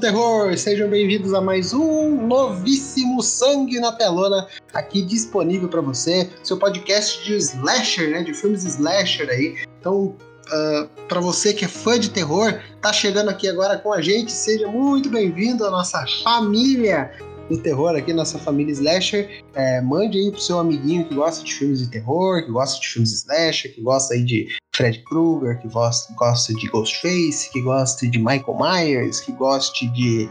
terror, sejam bem-vindos a mais um novíssimo Sangue na Telona, aqui disponível para você, seu podcast de slasher, né, de filmes slasher aí. Então, uh, ah, para você que é fã de terror, tá chegando aqui agora com a gente, seja muito bem-vindo à nossa família do terror aqui, nossa família slasher. É, mande aí pro seu amiguinho que gosta de filmes de terror, que gosta de filmes slasher, que gosta aí de Fred Krueger, que gosta, gosta de Ghostface, que gosta de Michael Myers, que goste de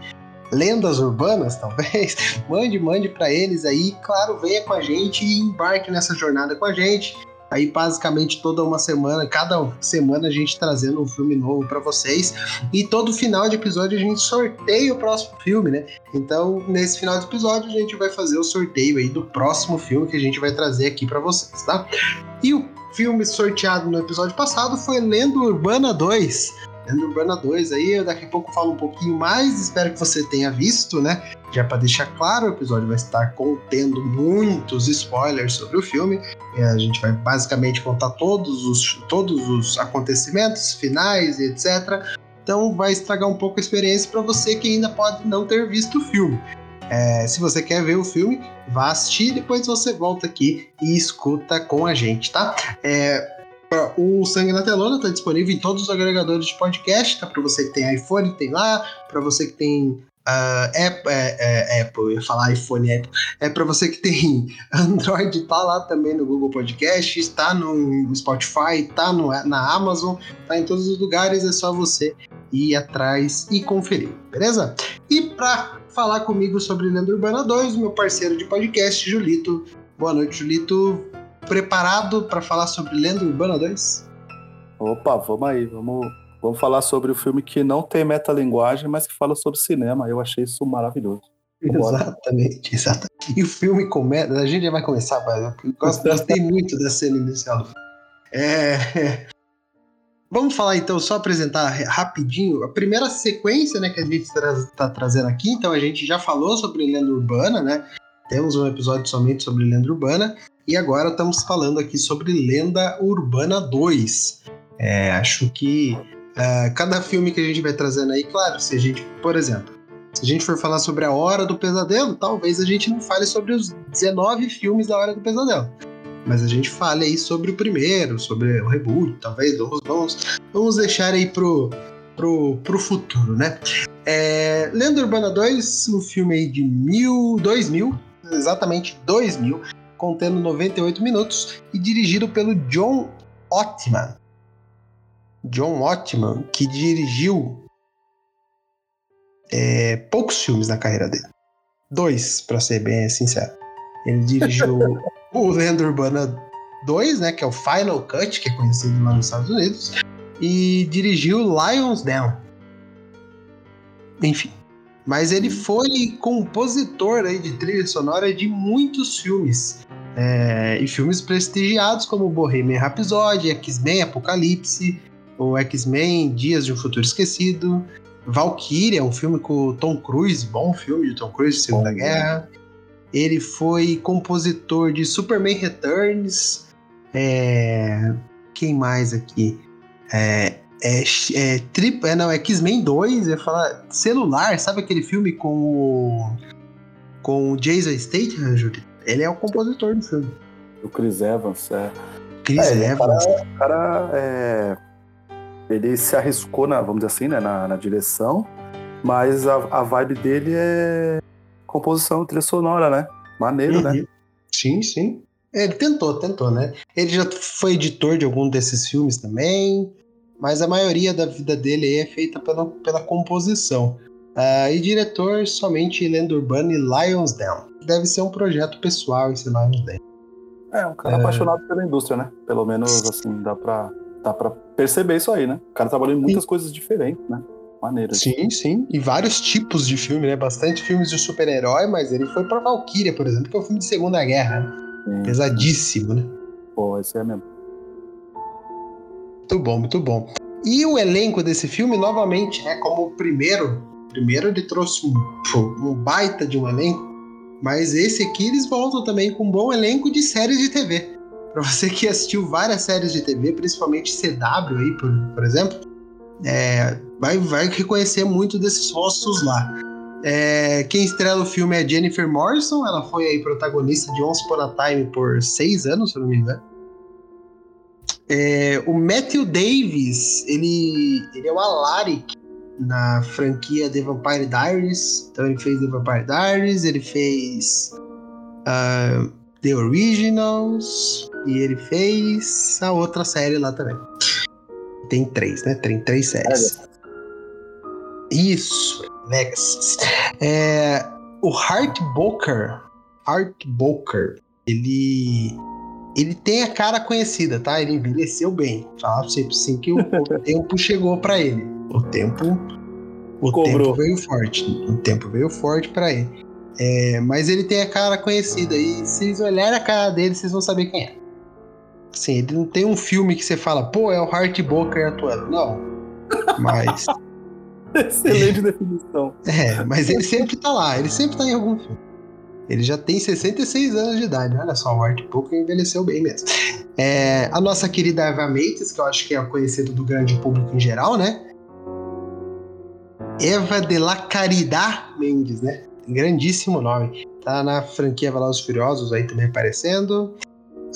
lendas urbanas, talvez. Mande, mande para eles aí. Claro, venha com a gente e embarque nessa jornada com a gente. Aí, basicamente, toda uma semana, cada semana a gente trazendo um filme novo para vocês. E todo final de episódio a gente sorteia o próximo filme, né? Então, nesse final de episódio, a gente vai fazer o sorteio aí do próximo filme que a gente vai trazer aqui para vocês, tá? E o filme sorteado no episódio passado foi Lenda Urbana 2. Lenda Urbana 2 aí, eu daqui a pouco falo um pouquinho mais, espero que você tenha visto, né? Já para deixar claro, o episódio vai estar contendo muitos spoilers sobre o filme. a gente vai basicamente contar todos os, todos os acontecimentos finais e etc. Então vai estragar um pouco a experiência para você que ainda pode não ter visto o filme. É, se você quer ver o filme, vá assistir, depois você volta aqui e escuta com a gente, tá? É, o Sangue na Telona está disponível em todos os agregadores de podcast, tá? Para você que tem iPhone, tem lá. Para você que tem uh, Apple, é, é, Apple, eu ia falar iPhone, Apple. É para você que tem Android, tá lá também no Google Podcast, está no Spotify, tá no, na Amazon, tá em todos os lugares. É só você ir atrás e conferir, beleza? E para falar comigo sobre Lenda Urbana 2, meu parceiro de podcast, Julito. Boa noite, Julito preparado para falar sobre Lenda Urbana 2? Opa, vamos aí, vamos, vamos falar sobre o filme que não tem metalinguagem, mas que fala sobre cinema. Eu achei isso maravilhoso. Exatamente, exatamente. E o filme começa. A gente já vai começar, eu gostei muito da cena inicial. É, Vamos falar então, só apresentar rapidinho a primeira sequência né, que a gente está trazendo aqui. Então a gente já falou sobre lenda urbana, né? Temos um episódio somente sobre lenda urbana. E agora estamos falando aqui sobre Lenda Urbana 2. É, acho que uh, cada filme que a gente vai trazendo aí, claro, se a gente, por exemplo, se a gente for falar sobre a Hora do Pesadelo, talvez a gente não fale sobre os 19 filmes da Hora do Pesadelo. Mas a gente fale aí sobre o primeiro, sobre o reboot, talvez. Vamos, vamos, vamos deixar aí pro, pro, pro futuro, né? É, Urbana 2, um filme aí de mil, 2000, exatamente 2000, contendo 98 minutos e dirigido pelo John Ottman. John Ottman, que dirigiu é, poucos filmes na carreira dele. Dois, para ser bem sincero. Ele dirigiu o Lenda Urbana 2, né, que é o Final Cut, que é conhecido lá nos Estados Unidos, e dirigiu Lions Down. Enfim. Mas ele foi compositor aí de trilha sonora de muitos filmes. É, e filmes prestigiados como Bohemian Rhapsody, X-Men Apocalipse, o X-Men Dias de um Futuro Esquecido, Valkyria, um filme com Tom Cruise, bom filme de Tom Cruise, Segunda bom, Guerra. Ele foi compositor de Superman Returns. É, quem mais aqui? É, é, é, trip, é não, é X-Men 2, eu ia falar celular, sabe aquele filme com o com o Jason Statham, Júlio? Ele é o compositor do filme. O Chris Evans, é. Chris é, Evans. O cara, o cara é, ele se arriscou, na, vamos dizer assim, né, na, na direção, mas a, a vibe dele é composição trilha sonora, né? Maneiro, né? uhum. né? Sim, sim. Ele tentou, tentou, né? Ele já foi editor de algum desses filmes também, mas a maioria da vida dele é feita pela, pela composição. Uh, e diretor somente Lenda Urbana e Lions Down. Deve ser um projeto pessoal esse Lions Down. É, um cara é... apaixonado pela indústria, né? Pelo menos assim, dá pra, dá pra perceber isso aí, né? O cara trabalhou em muitas sim. coisas diferentes, né? Maneiro. Sim, sim. E vários tipos de filme, né? Bastante filmes de super-herói, mas ele foi pra Valkyria, por exemplo, que é um filme de Segunda Guerra, né? Sim. Pesadíssimo, né? Pô, esse é mesmo. Muito bom, muito bom. E o elenco desse filme, novamente, né? Como o primeiro Primeiro ele trouxe um, um baita de um elenco, mas esse aqui eles voltam também com um bom elenco de séries de TV. Para você que assistiu várias séries de TV, principalmente CW aí, por, por exemplo, É, vai, vai reconhecer muito desses rostos lá. É, quem estrela o filme é Jennifer Morrison, ela foi aí protagonista de Once Upon a Time por seis anos, se não me engano. É, o Matthew Davis, ele, ele é o Alaric na franquia The Vampire Diaries. Então ele fez The Vampire Diaries, ele fez uh, The Originals e ele fez a outra série lá também. Tem três, né? Tem três séries. Isso, Legacy. É, o Hart Boker, Hart Boker, ele ele tem a cara conhecida, tá? Ele envelheceu bem. Falar pra você assim que o, o tempo chegou para ele. O tempo o Cobrou. tempo veio forte. O tempo veio forte para ele. É, mas ele tem a cara conhecida e se vocês olharem a cara dele, vocês vão saber quem é. Assim, ele não tem um filme que você fala, pô, é o Hart Boker atuando. Não. Mas. Excelente definição. É, mas ele sempre tá lá, ele sempre tá em algum filme. Ele já tem 66 anos de idade, olha só, o Art Poker envelheceu bem mesmo. É, a nossa querida Eva Mates, que eu acho que é conhecida do grande público em geral, né? Eva de la Caridad Mendes, né? Grandíssimo nome. Tá na franquia Velozes Furiosos aí também aparecendo.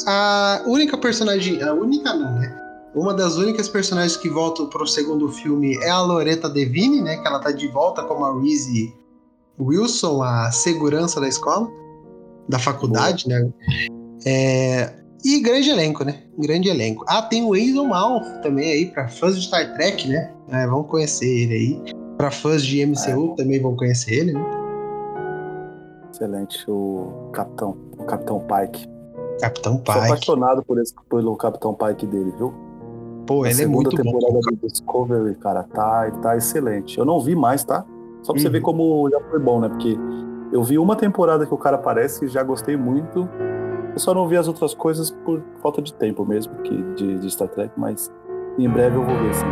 A única personagem, a única não, né? Uma das únicas personagens que voltam pro segundo filme é a Loretta Devine, né? Que ela tá de volta como a Reese Wilson, a segurança da escola, da faculdade, Boa. né? É, e grande elenco, né? Grande elenco. Ah, tem o Aison Malf também aí, para fãs de Star Trek, né? É, vão conhecer ele aí. Para fãs de MCU é. também vão conhecer ele, né? Excelente, o Capitão, o Capitão Pike. Capitão Pike. Sou apaixonado por esse, pelo Capitão Pike dele, viu? Pô, ele é muito bom. segunda temporada do Discovery, cara, tá, tá excelente. Eu não vi mais, tá? Só pra uhum. você ver uhum. como já foi bom, né? Porque eu vi uma temporada que o cara aparece e já gostei muito. Eu só não vi as outras coisas por falta de tempo mesmo, que, de, de Star Trek, mas em breve eu vou ver, sim.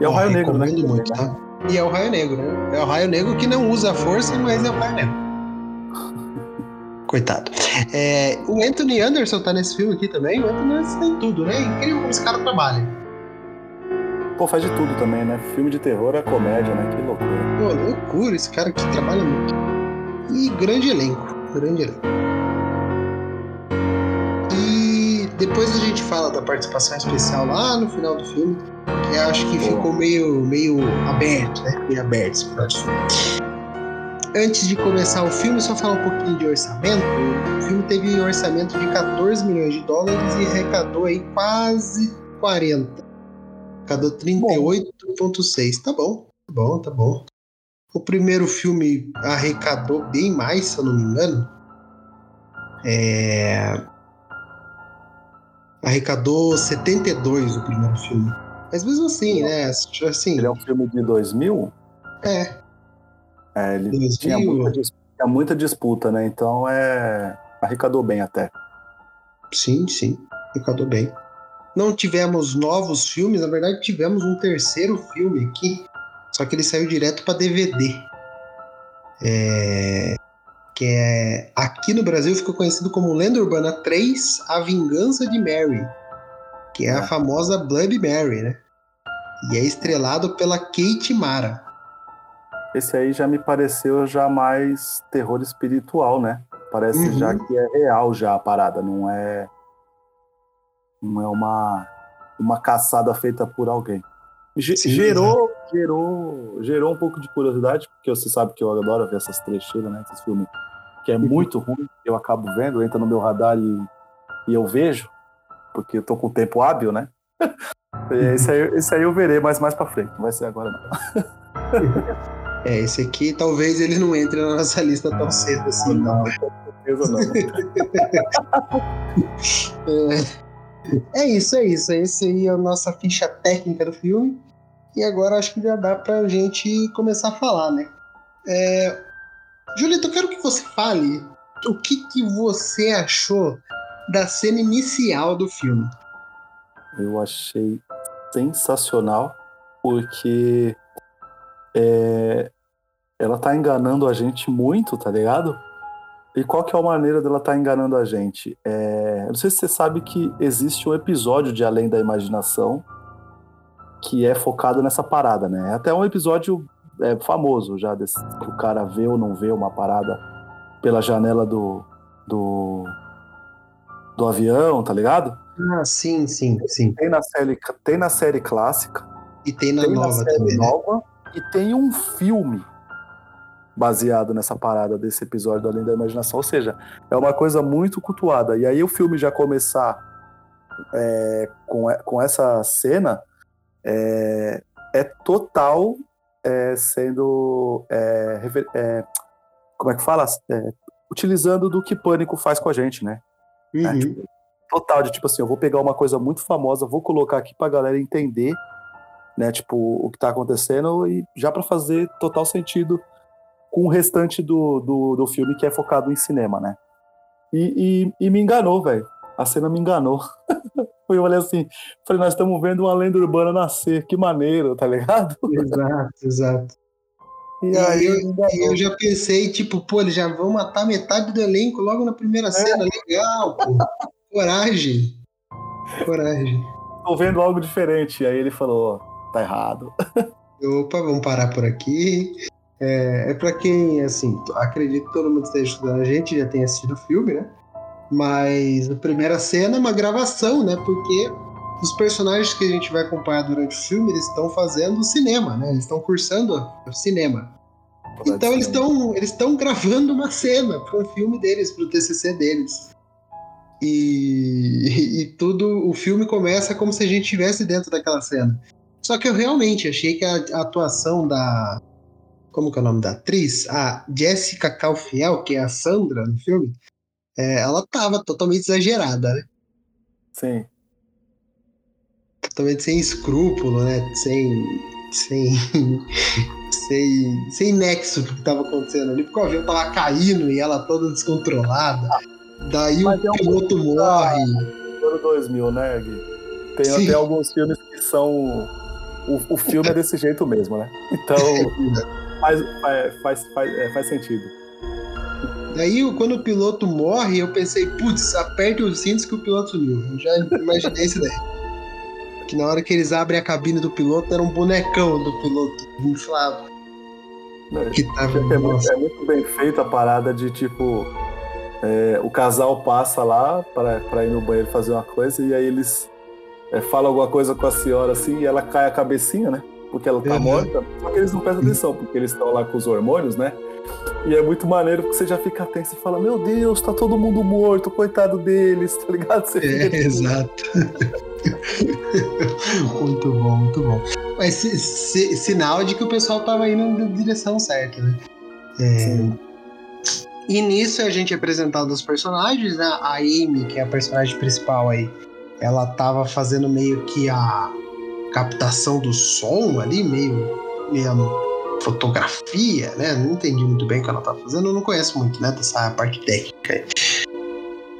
E é o Raio Negro, né? Muito, tá? E é o Raio Negro, né? É o Raio Negro que não usa a força, mas é o Raio Negro. Coitado. É, o Anthony Anderson tá nesse filme aqui também. O Anthony Anderson tem tudo, né? Incrível como esse cara trabalha. Pô, faz de tudo também, né? Filme de terror é comédia, né? Que loucura. Pô, loucura, esse cara aqui trabalha muito. E grande elenco, grande elenco. E depois a gente fala da participação especial lá no final do filme, que eu acho que Pô. ficou meio, meio aberto, né? Meio aberto esse final do filme. Antes de começar o filme, só falar um pouquinho de orçamento. O filme teve um orçamento de 14 milhões de dólares e arrecadou aí quase 40 Arrecadou 38,6. Tá bom, tá bom, tá bom. O primeiro filme arrecadou bem mais, se eu não me engano. É... Arrecadou 72 o primeiro filme. Mas mesmo assim, né? Assim, ele é um filme de 2000? É. É, ele 2000. Tinha, muita, tinha muita disputa, né? Então é. Arrecadou bem até. Sim, sim. Arrecadou bem não tivemos novos filmes, na verdade tivemos um terceiro filme aqui, só que ele saiu direto para DVD. É... Que é. Aqui no Brasil ficou conhecido como Lenda Urbana 3 A Vingança de Mary. Que é a é. famosa Bloody Mary, né? E é estrelado pela Kate Mara. Esse aí já me pareceu já mais terror espiritual, né? Parece uhum. já que é real já a parada, não é não é uma, uma caçada feita por alguém. G Sim, gerou, é. gerou, gerou um pouco de curiosidade, porque você sabe que eu adoro ver essas trecheiras, né? Esses filmes que é muito ruim, eu acabo vendo, entra no meu radar e, e eu vejo, porque eu tô com o tempo hábil, né? esse, aí, esse aí eu verei, mas mais pra frente, não vai ser agora não. É, esse aqui talvez ele não entre na nossa lista tão cedo assim, não. não. Com certeza não. é. É isso, é isso. Esse aí é a nossa ficha técnica do filme. E agora acho que já dá pra gente começar a falar, né? É... Julito, eu quero que você fale o que, que você achou da cena inicial do filme. Eu achei sensacional, porque é... ela tá enganando a gente muito, tá ligado? E qual que é a maneira dela estar tá enganando a gente? É, não sei se você sabe que existe um episódio de Além da Imaginação que é focado nessa parada, né? É até um episódio é, famoso já, desse, que o cara vê ou não vê uma parada pela janela do, do, do avião, tá ligado? Ah, sim, sim, sim. Tem na série, tem na série clássica. E tem na tem nova na série também. Né? Nova, né? E tem um filme baseado nessa parada desse episódio do Além da Imaginação. Ou seja, é uma coisa muito cultuada. E aí o filme já começar é, com, com essa cena é, é total é, sendo. É, é, como é que fala? É, utilizando do que Pânico faz com a gente, né? Uhum. Tipo, total, de tipo assim, eu vou pegar uma coisa muito famosa, vou colocar aqui pra galera entender, né? Tipo, o que tá acontecendo e já para fazer total sentido com o restante do, do, do, filme que é focado em cinema, né? E, e, e me enganou, velho. A cena me enganou. eu olhei assim, falei, nós estamos vendo uma lenda urbana nascer, que maneiro, tá ligado? Exato, exato. E, e aí eu, eu, já pensei, tipo, pô, eles já vão matar metade do elenco logo na primeira é. cena. Legal, pô. Coragem. Coragem. Tô vendo algo diferente. Aí ele falou, tá errado. Opa, vamos parar por aqui. É, é para quem, assim, acredito que todo mundo esteja estudando a gente, já tenha assistido o filme, né? Mas a primeira cena é uma gravação, né? Porque os personagens que a gente vai acompanhar durante o filme, eles estão fazendo cinema, né? Eles estão cursando cinema. Então eles estão eles estão gravando uma cena para um filme deles, para o TCC deles. E, e, tudo, o filme começa como se a gente estivesse dentro daquela cena. Só que eu realmente achei que a, a atuação da, como que é o nome da atriz? A Jessica Calfiel, que é a Sandra no filme, é, ela tava totalmente exagerada, né? Sim. Totalmente sem escrúpulo, né? Sem. Sem. sem, sem nexo do que tava acontecendo ali, porque o avião tava caindo e ela toda descontrolada. Daí Mas o é um morre. Ano 2000, né, Gui? Tem Sim. até alguns filmes que são. O, o filme é desse jeito mesmo, né? Então. faz, faz, faz, é, faz sentido. Daí, quando o piloto morre, eu pensei, putz, aperte os cintos que o piloto sumiu. Eu já imaginei isso daí. Que na hora que eles abrem a cabine do piloto, era um bonecão do piloto inflável. É, que tava, é, muito, é muito bem feita a parada de tipo. É, o casal passa lá para ir no banheiro fazer uma coisa e aí eles é, falam alguma coisa com a senhora assim e ela cai a cabecinha, né? porque ela tá uhum. morta, só que eles não prestam atenção, porque eles estão lá com os hormônios, né? E é muito maneiro porque você já fica tenso e fala: Meu Deus, tá todo mundo morto, coitado deles, tá ligado? Você é, fica... exato. muito bom, muito bom. Mas se, se, sinal de que o pessoal tava indo na direção certa, né? É... E nisso a gente é apresentado os personagens, né? A Amy, que é a personagem principal aí, ela tava fazendo meio que a captação do som ali, meio, meio fotografia, né? Não entendi muito bem o que ela tá fazendo, eu não conheço muito, né, dessa parte técnica.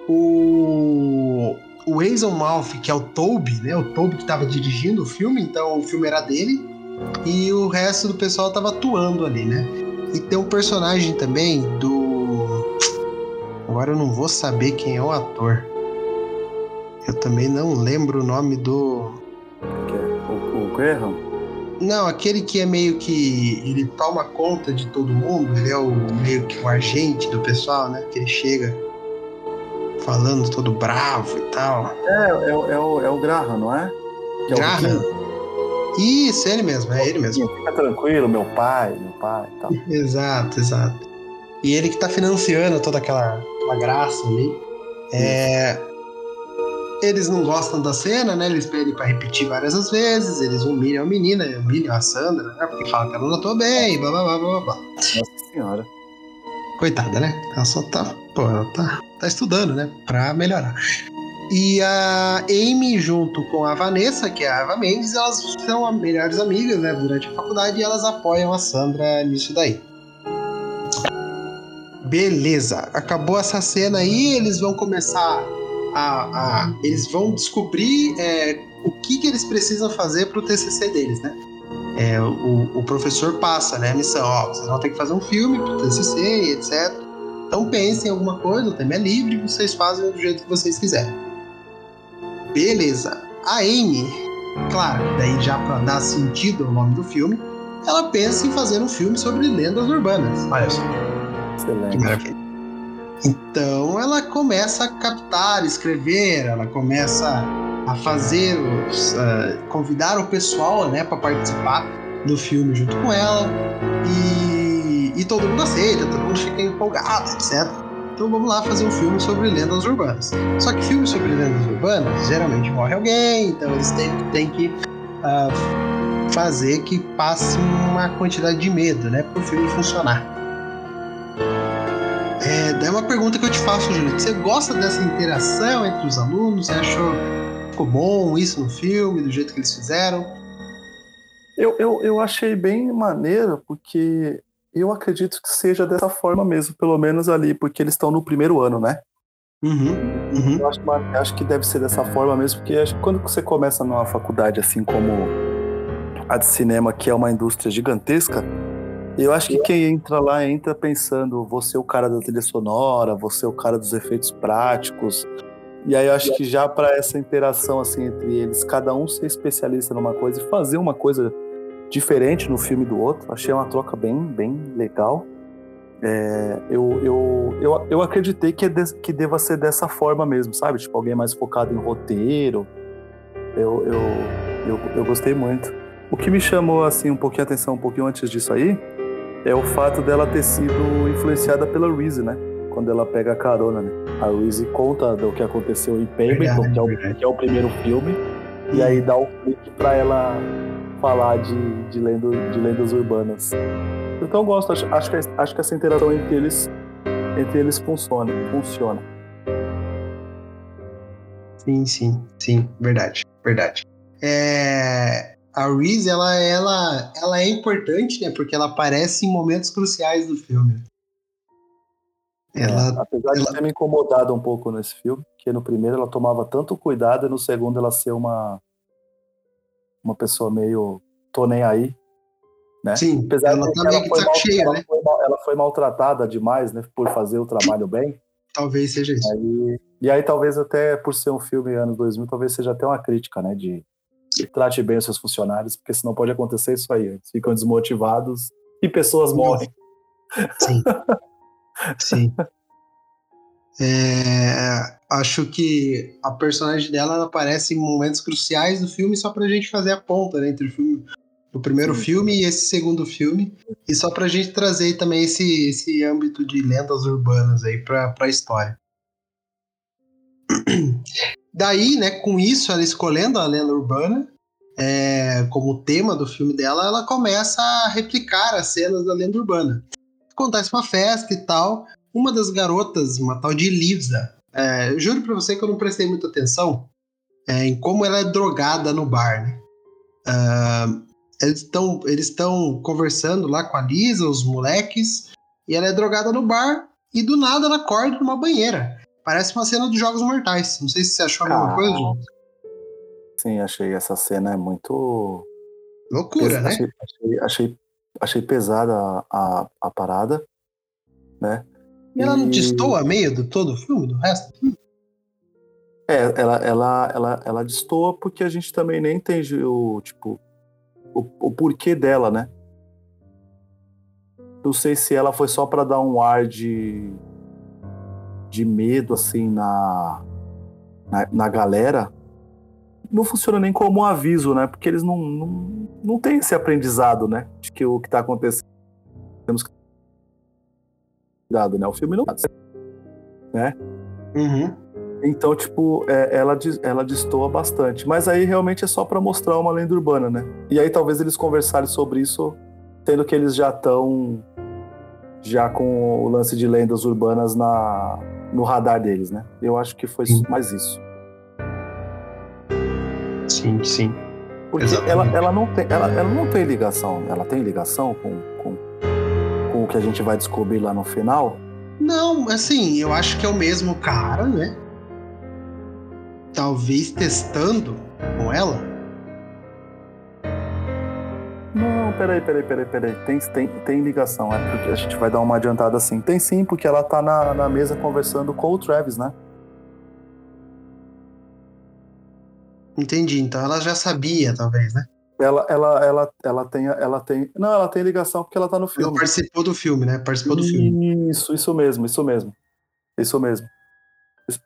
O o Hazel Mouth, que é o Toby, né? O Toby que estava dirigindo o filme, então o filme era dele. E o resto do pessoal estava atuando ali, né? E tem um personagem também do. Agora eu não vou saber quem é o ator. Eu também não lembro o nome do. Graham? Não, aquele que é meio que. Ele toma conta de todo mundo, ele é o meio que o agente do pessoal, né? Que ele chega falando todo bravo e tal. É, é, é, o, é o Graham, não é? Que Graham? É Isso, ele mesmo, é ele mesmo. Fica tranquilo, meu pai, meu pai e tal. exato, exato. E ele que tá financiando toda aquela, aquela graça ali. É, eles não gostam da cena, né? Eles pedem pra repetir várias vezes, eles humilham a menina, humilham a Sandra, né? Porque falam que ela não atua bem, blá blá blá blá blá. Nossa senhora. Coitada, né? Ela só tá. Pô, ela tá, tá estudando, né? Pra melhorar. E a Amy, junto com a Vanessa, que é a Ava Mendes, elas são melhores amigas, né? Durante a faculdade e elas apoiam a Sandra nisso daí. Beleza, acabou essa cena aí, eles vão começar a, a eles vão descobrir é, o que, que eles precisam fazer para o TCC deles, né? É, o, o, professor passa né, a missão, ó, vocês vão ter que fazer um filme para o TCC etc. Então pensem em alguma coisa, o tema é livre, vocês fazem do jeito que vocês quiserem. Beleza. A Amy, claro, daí já para dar sentido ao nome do filme, ela pensa em fazer um filme sobre lendas urbanas. Olha só. Excelente. Que maravilha. Então ela começa a captar, escrever, ela começa a fazer os, uh, convidar o pessoal, né, para participar do filme junto com ela e, e todo mundo aceita, todo mundo fica empolgado, etc. Então vamos lá fazer um filme sobre lendas urbanas. Só que filmes sobre lendas urbanas geralmente morre alguém, então eles têm, têm que uh, fazer que passe uma quantidade de medo, né, para o filme funcionar. É, daí uma pergunta que eu te faço, Júlio. Você gosta dessa interação entre os alunos? Você achou ficou bom isso no filme, do jeito que eles fizeram? Eu, eu, eu achei bem maneiro, porque eu acredito que seja dessa forma mesmo, pelo menos ali, porque eles estão no primeiro ano, né? Uhum, uhum. Eu acho, acho, que deve ser dessa forma mesmo, porque acho que quando você começa numa faculdade assim como a de cinema, que é uma indústria gigantesca, eu acho que quem entra lá entra pensando, você é o cara da trilha sonora, você é o cara dos efeitos práticos. E aí eu acho que já para essa interação assim entre eles, cada um ser especialista numa coisa e fazer uma coisa diferente no filme do outro. Achei uma troca bem, bem legal. É, eu, eu, eu, eu acreditei que, é de, que deva ser dessa forma mesmo, sabe? Tipo, alguém mais focado em roteiro. Eu, eu, eu, eu gostei muito. O que me chamou assim um pouquinho a atenção, um pouquinho antes disso aí, é o fato dela ter sido influenciada pela Reese, né? Quando ela pega a carona, né? A Reese conta do que aconteceu em Pemberton, que, é o, que é o primeiro filme, e aí dá o clique pra ela falar de, de, lendo, de lendas urbanas. Então eu gosto, acho, acho, que, acho que essa interação entre eles, entre eles funciona, funciona. Sim, sim, sim, verdade, verdade. É, a Reese, ela, ela, ela é importante, né? Porque ela aparece em momentos cruciais do filme. É, ela, é, apesar ela... de ter me incomodado um pouco nesse filme, que no primeiro ela tomava tanto cuidado e no segundo ela ser uma uma pessoa meio tô nem aí, né? Sim, apesar ela de também ela foi, mal, cheia, ela, né? foi mal, ela foi maltratada demais, né, por fazer o trabalho bem. Talvez seja isso. Aí, e aí talvez até por ser um filme anos 2000, talvez seja até uma crítica, né, de trate bem os seus funcionários, porque senão pode acontecer isso aí, eles ficam desmotivados e pessoas morrem. Sim. Sim. É, acho que a personagem dela aparece em momentos cruciais do filme só pra gente fazer a ponta né, entre o, filme, o primeiro Sim. filme e esse segundo filme. E só pra gente trazer também esse, esse âmbito de lendas urbanas aí pra, pra história. Daí, né, com isso, ela escolhendo a lenda urbana é, como tema do filme dela, ela começa a replicar as cenas da lenda urbana. Acontece uma festa e tal, uma das garotas, uma tal de Lisa, é, juro pra você que eu não prestei muita atenção é, em como ela é drogada no bar, né? Uh, eles estão eles conversando lá com a Lisa, os moleques, e ela é drogada no bar e do nada ela acorda numa banheira. Parece uma cena de Jogos Mortais. Não sei se você achou a mesma coisa, João. Sim, achei essa cena é muito. Loucura, Pes... né? Achei, achei, achei, achei, pesada a, a, a, parada, né? E ela não destoa meio do todo o filme, do resto? É, ela, ela, ela, ela destoa porque a gente também nem entende o, tipo, o, o porquê dela, né? Não sei se ela foi só para dar um ar de de medo, assim, na, na, na, galera, não funciona nem como um aviso, né? Porque eles não, não, não têm esse aprendizado, né? De que o que está acontecendo. Temos que cuidado, né? O filme não né? Uhum. Então, tipo, é, ela, ela destoa bastante. Mas aí realmente é só para mostrar uma lenda urbana, né? E aí talvez eles conversarem sobre isso, sendo que eles já estão já com o lance de lendas urbanas na, no radar deles, né? Eu acho que foi sim. mais isso. Sim, sim. Porque ela, ela, não tem, ela, ela não tem ligação. Ela tem ligação com, com, com o que a gente vai descobrir lá no final? Não, assim, eu acho que é o mesmo cara, né? Talvez testando com ela não, peraí, peraí, peraí, peraí. Tem, tem, tem ligação, é porque a gente vai dar uma adiantada assim. Tem sim, porque ela tá na, na mesa conversando com o Travis, né? Entendi. Então ela já sabia, talvez, né? Ela, ela, ela, ela tem, ela tem. Não, ela tem ligação porque ela tá no filme. Ela participou do filme, né? Participou do filme. Isso, isso mesmo, isso mesmo. Isso mesmo.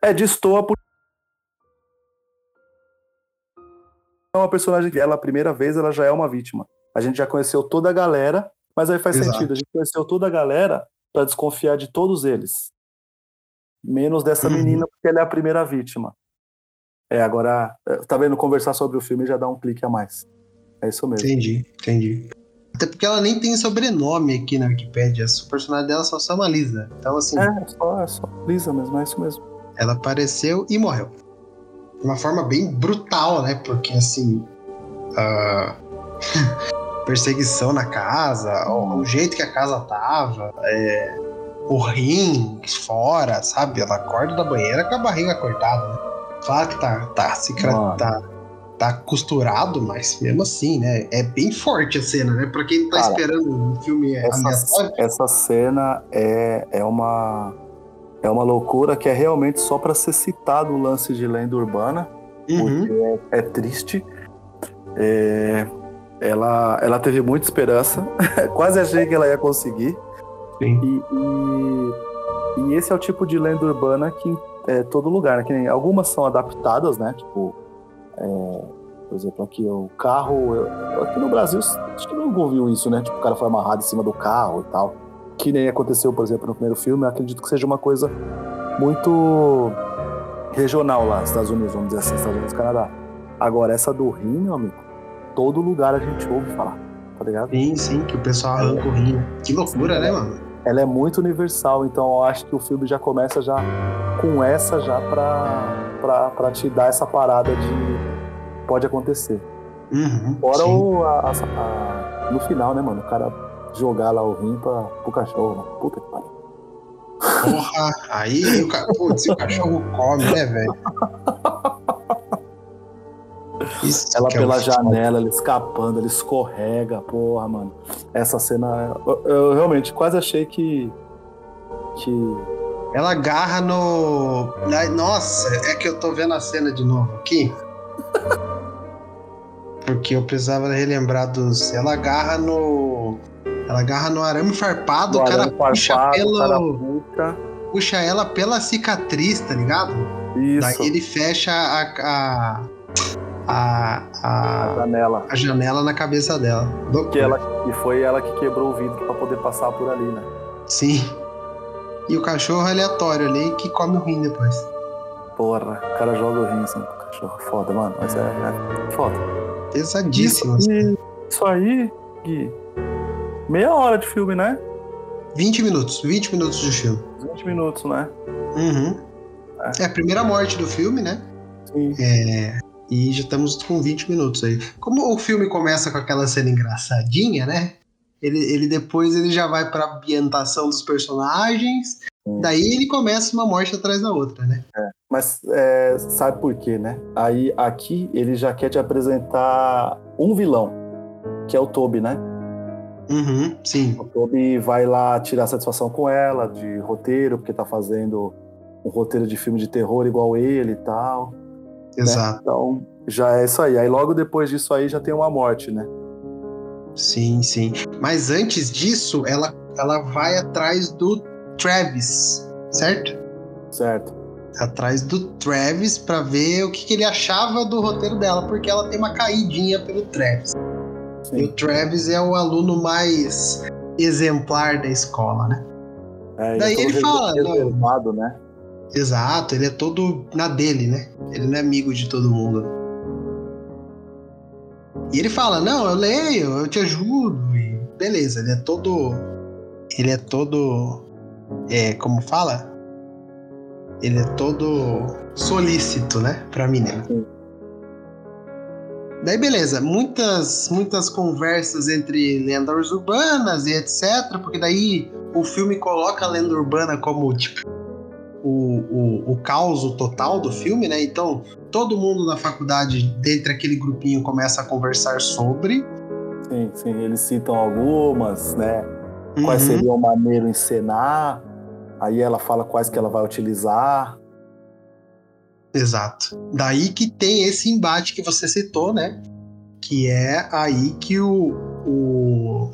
É, destoa por. É uma personagem que ela, a primeira vez, ela já é uma vítima. A gente já conheceu toda a galera, mas aí faz Exato. sentido. A gente conheceu toda a galera para desconfiar de todos eles. Menos dessa uhum. menina, porque ela é a primeira vítima. É, agora, é, tá vendo? Conversar sobre o filme já dá um clique a mais. É isso mesmo. Entendi, entendi. Até porque ela nem tem sobrenome aqui na Wikipedia. O personagem dela só chama Lisa. Então, assim. É, só, é só Lisa mesmo, é isso mesmo. Ela apareceu e morreu. De uma forma bem brutal, né? Porque, assim. Uh... perseguição na casa, o, o, jeito que a casa tava, é... o rim fora, sabe? Ela acorda da banheira com a barriga cortada, né? Claro que tá, tá, se, tá, tá costurado, mas mesmo assim, né? É bem forte a cena, né? Pra quem tá Cara, esperando um filme essa, essa cena é, é uma é uma loucura que é realmente só para ser citado o lance de lenda urbana, uhum. porque é, é triste. É, ela, ela teve muita esperança, quase achei que ela ia conseguir. Sim. E, e, e, esse é o tipo de lenda urbana que é todo lugar, né? Que nem, algumas são adaptadas, né? Tipo, é, por exemplo, aqui o carro. Eu, aqui no Brasil, acho que não ouviu isso, né? Tipo, o cara foi amarrado em cima do carro e tal. Que nem aconteceu, por exemplo, no primeiro filme. Eu acredito que seja uma coisa muito regional lá, Estados Unidos, vamos dizer assim, Estados Unidos e Canadá. Agora, essa do rim, meu amigo, todo lugar a gente ouve falar, tá ligado? Sim, sim, que o pessoal arranca o rim. Que loucura, sim, né, mano? Ela é muito universal, então eu acho que o filme já começa já com essa já pra, pra, pra te dar essa parada de pode acontecer. Uhum, Fora o, a, a, no final, né, mano? O cara jogar lá o rim pra, pro cachorro. Né? Puta que pariu. Porra, aí o. Putz, o cachorro come, né, velho? ela é pela janela, ela escapando, ela escorrega, porra, mano. Essa cena. Eu, eu, realmente quase achei que. que. Ela agarra no. Nossa, é que eu tô vendo a cena de novo aqui. Porque eu precisava relembrar dos. Ela agarra no. Ela agarra no arame farpado, o cara puxa pelo. Cara puxa. puxa ela pela cicatriz, tá ligado? Isso. Daí ele fecha a. a, a, a, a janela. A janela na cabeça dela. Que ela, e foi ela que quebrou o vidro para poder passar por ali, né? Sim. E o cachorro aleatório ali que come o rim depois. Porra, o cara joga o rim assim pro cachorro. Foda, mano. Mas é, é foda. Pesadíssimo. Isso, assim. isso aí, Gui. Meia hora de filme, né? 20 minutos. 20 minutos de filme. 20 minutos, né? Uhum. É. é a primeira morte do filme, né? Sim. É, e já estamos com 20 minutos aí. Como o filme começa com aquela cena engraçadinha, né? Ele, ele depois ele já vai pra ambientação dos personagens. Daí ele começa uma morte atrás da outra, né? É. Mas é, sabe por quê, né? Aí aqui ele já quer te apresentar um vilão, que é o Toby, né? Uhum, sim. O Toby vai lá tirar satisfação com ela de roteiro, porque tá fazendo um roteiro de filme de terror igual ele e tal. Né? Exato. Né? Então já é isso aí. Aí logo depois disso aí já tem uma morte, né? Sim, sim. Mas antes disso, ela, ela vai atrás do Travis, certo? Certo atrás do Travis para ver o que, que, ele achava do roteiro dela, porque ela tem uma caidinha pelo Travis. Sim. E o Travis é o aluno mais exemplar da escola, né? É, Daí ele fala. Reservado, né? Exato, ele é todo na dele, né? Ele não é amigo de todo mundo. E ele fala: Não, eu leio, eu te ajudo. E beleza, ele é todo. Ele é todo. É, como fala? ele é todo solícito, né, pra menina. Daí beleza, muitas muitas conversas entre lendas urbanas e etc, porque daí o filme coloca a lenda urbana como tipo o, o, o caos total do filme, né? Então todo mundo na faculdade, dentre aquele grupinho, começa a conversar sobre. Sim, sim, eles citam algumas, né? Quais uhum. seria o maneiro encenar Aí ela fala quais que ela vai utilizar. Exato. Daí que tem esse embate que você citou, né? Que é aí que o, o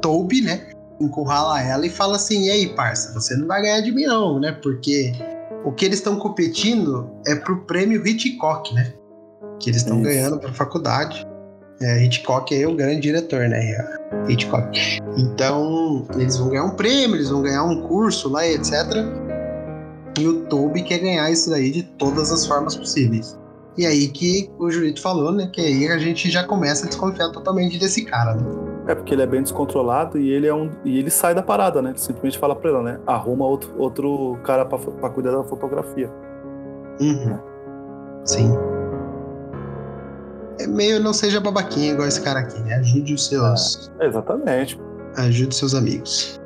Toby, né? Encurrala ela e fala assim: e aí, parça, você não vai ganhar de mim, não, né? Porque o que eles estão competindo é pro prêmio Hitchcock, né? Que eles estão ganhando pra faculdade. É, Hitchcock é o grande diretor, né? Hitchcock. Então, eles vão ganhar um prêmio, eles vão ganhar um curso lá, etc. E o Toby quer ganhar isso daí de todas as formas possíveis. E aí que o Julito falou, né? Que aí a gente já começa a desconfiar totalmente desse cara, né? É porque ele é bem descontrolado e ele é um. E ele sai da parada, né? Ele simplesmente fala pra ela, né? Arruma outro, outro cara pra, pra cuidar da fotografia. Uhum. Sim. É meio não seja babaquinha igual esse cara aqui, né? Ajude os seus. É, exatamente. Ajude seus amigos.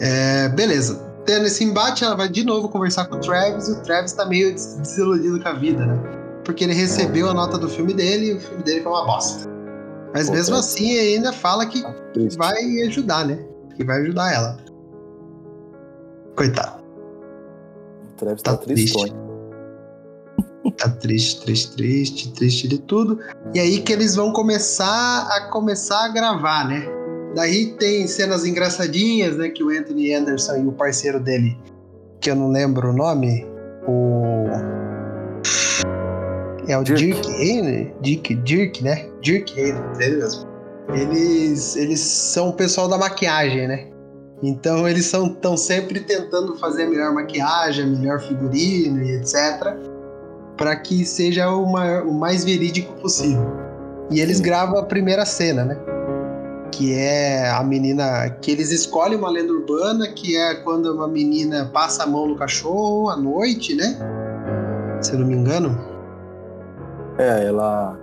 É, beleza. Tendo esse embate, ela vai de novo conversar com o Travis e o Travis tá meio desiludido com a vida, né? Porque ele recebeu a nota do filme dele e o filme dele foi uma bosta. Mas Pô, mesmo é. assim, ainda fala que vai ajudar, né? Que vai ajudar ela. Coitado. O Travis tá, tá triste. Tá triste, triste, triste, triste de tudo. E aí que eles vão começar a começar a gravar, né? Daí tem cenas engraçadinhas, né? Que o Anthony Anderson e o parceiro dele, que eu não lembro o nome, o. É o Dirk, Dirk? Dirk, Dirk, né? Dirk Hayne, ele mesmo. Eles, eles são o pessoal da maquiagem, né? Então eles estão sempre tentando fazer a melhor maquiagem, a melhor figurino e etc para que seja o, maior, o, mais verídico possível. E eles gravam a primeira cena, né? Que é a menina. Que eles escolhem uma lenda urbana, que é quando uma menina passa a mão no cachorro à noite, né? Se eu não me engano. É, ela.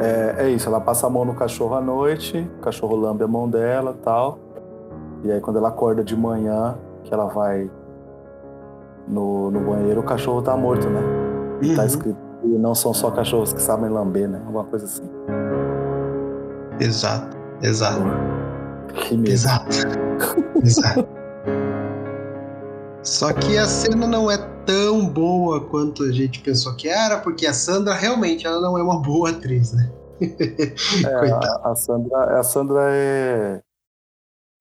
É, é isso, ela passa a mão no cachorro à noite, o cachorro lambe a mão dela tal. E aí quando ela acorda de manhã, que ela vai no, no banheiro, o cachorro tá morto, né? Tá uhum. escrito que não são só cachorros que sabem lamber, né? Alguma coisa assim. Exato, exato. Que medo. Exato. exato. Só que a cena não é tão boa quanto a gente pensou que era, porque a Sandra realmente ela não é uma boa atriz, né? é, a, a, Sandra, a Sandra é.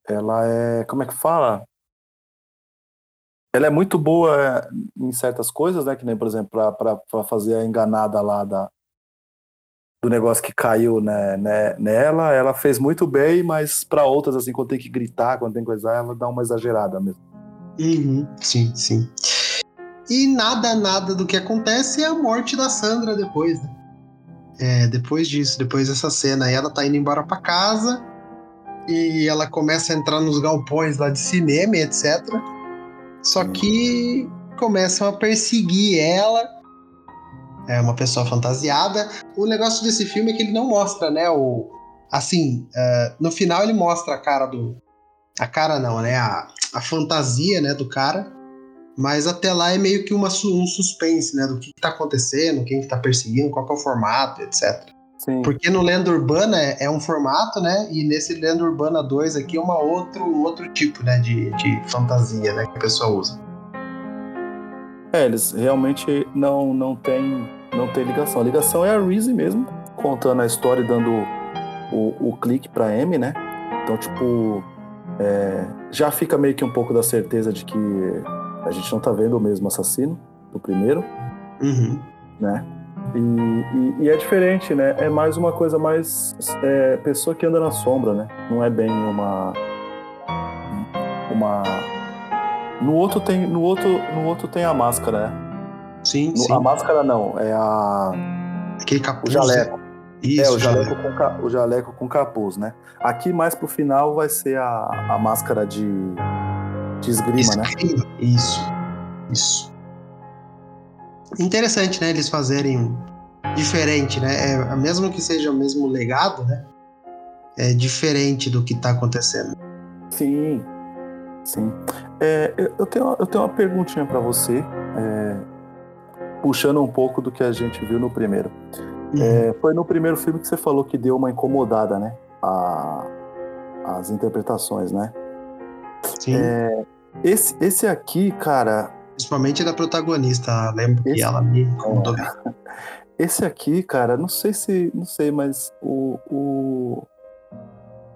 Ela é. Como é que fala? ela é muito boa em certas coisas, né? Que nem, por exemplo, para fazer a enganada lá da, do negócio que caiu né, né, nela, ela fez muito bem, mas para outras, assim, quando tem que gritar, quando tem que coisar, ela dá uma exagerada mesmo. Uhum, sim, sim. E nada, nada do que acontece é a morte da Sandra depois, né? É, depois disso, depois dessa cena, ela tá indo embora para casa e ela começa a entrar nos galpões lá de cinema, etc. Só que começam a perseguir ela. É uma pessoa fantasiada. O negócio desse filme é que ele não mostra, né? O, assim, uh, no final ele mostra a cara do. A cara não, né? A, a fantasia né, do cara. Mas até lá é meio que uma, um suspense, né? Do que, que tá acontecendo, quem que tá perseguindo, qual que é o formato, etc. Sim. Porque no Lenda Urbana é, é, um formato, né? E nesse Lenda Urbana 2 aqui é uma outro, um outro tipo né, de, de fantasia né, que a pessoa usa. É, eles realmente não, não tem não tem ligação. A ligação é a Reese mesmo, contando a história e dando o, o clique pra M, né? Então, tipo, é, já fica meio que um pouco da certeza de que a gente não tá vendo o mesmo assassino do primeiro, uhum. né? E, e, e, é diferente, né? É mais uma coisa mais é, pessoa que anda na sombra, né? Não é bem uma uma no outro tem no outro no outro tem a máscara, né? Sim, no, sim. A máscara não, é a aquele capuz. Jaleco. Isso, é, o jaleco, com, o jaleco com capuz, né? Aqui mais pro final vai ser a, a máscara de, de esgrima, esgrima, né? Isso. Isso. Interessante, né? Eles fazerem diferente, né? É, mesmo que seja o mesmo legado, né? É diferente do que está acontecendo. Sim, sim. É, eu, tenho, eu tenho uma perguntinha para você, é, puxando um pouco do que a gente viu no primeiro. Uhum. É, foi no primeiro filme que você falou que deu uma incomodada, né? A, as interpretações, né? Sim. É, esse, esse aqui, cara, Principalmente da protagonista, lembro Esse... que ela me incomodou. É. Esse aqui, cara, não sei se. Não sei, mas o, o.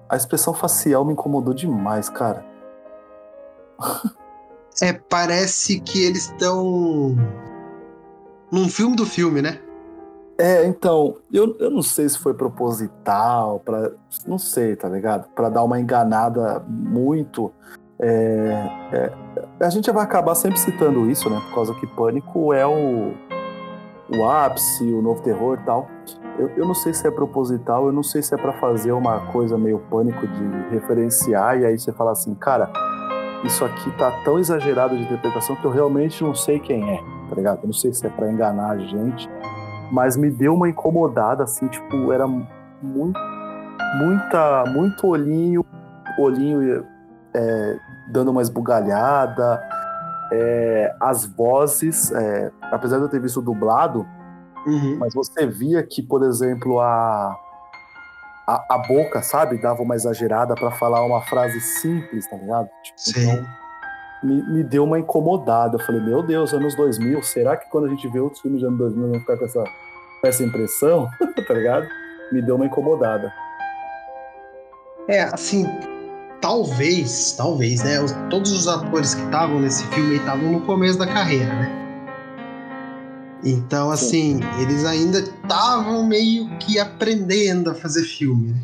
A expressão facial me incomodou demais, cara. É, parece que eles estão. num filme do filme, né? É, então, eu, eu não sei se foi proposital, para não sei, tá ligado? Para dar uma enganada muito. É, é, a gente vai acabar sempre citando isso, né? Por causa que Pânico é o, o ápice, o novo terror e tal. Eu, eu não sei se é proposital, eu não sei se é para fazer uma coisa meio pânico de referenciar e aí você fala assim, cara, isso aqui tá tão exagerado de interpretação que eu realmente não sei quem é, tá ligado? Eu não sei se é para enganar a gente mas me deu uma incomodada, assim, tipo, era muito, muita, muito olhinho, olhinho é, dando uma esbugalhada, é, as vozes, é, apesar de eu ter visto dublado, uhum. mas você via que, por exemplo, a, a, a boca, sabe, dava uma exagerada para falar uma frase simples, tá ligado? Tipo, Sim. Então, me, me deu uma incomodada. Eu falei, meu Deus, anos 2000, será que quando a gente vê outros filmes de anos 2000 vão ficar com essa, com essa impressão? tá ligado? Me deu uma incomodada. É, assim, talvez, talvez, né? Os, todos os atores que estavam nesse filme estavam no começo da carreira, né? Então, assim, Sim. eles ainda estavam meio que aprendendo a fazer filme, né?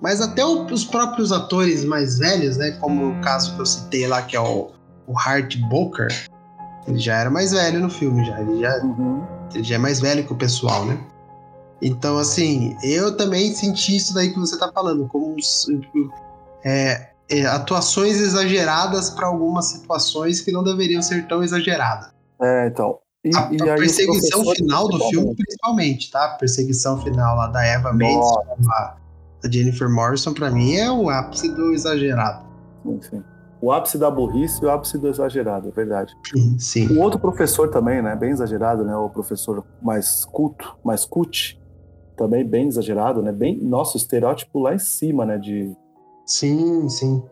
Mas até os próprios atores mais velhos, né? Como o caso que eu citei lá, que é o o Hart Boker, ele já era mais velho no filme, já. Ele já, uhum. ele já é mais velho que o pessoal, né? Então, assim, eu também senti isso daí que você tá falando, como é, é, atuações exageradas para algumas situações que não deveriam ser tão exageradas. É, então. E, a, e a perseguição final do filme, principalmente, tá? A perseguição final lá da Eva Mendes a, a Jennifer Morrison, para mim, é o ápice do exagerado. Sim, sim o ápice da burrice e o ápice do exagerado, é verdade. Sim. O outro professor também, né, bem exagerado, né, o professor mais culto, mais cut, também bem exagerado, né, bem, nosso estereótipo lá em cima, né, de... Sim, sim.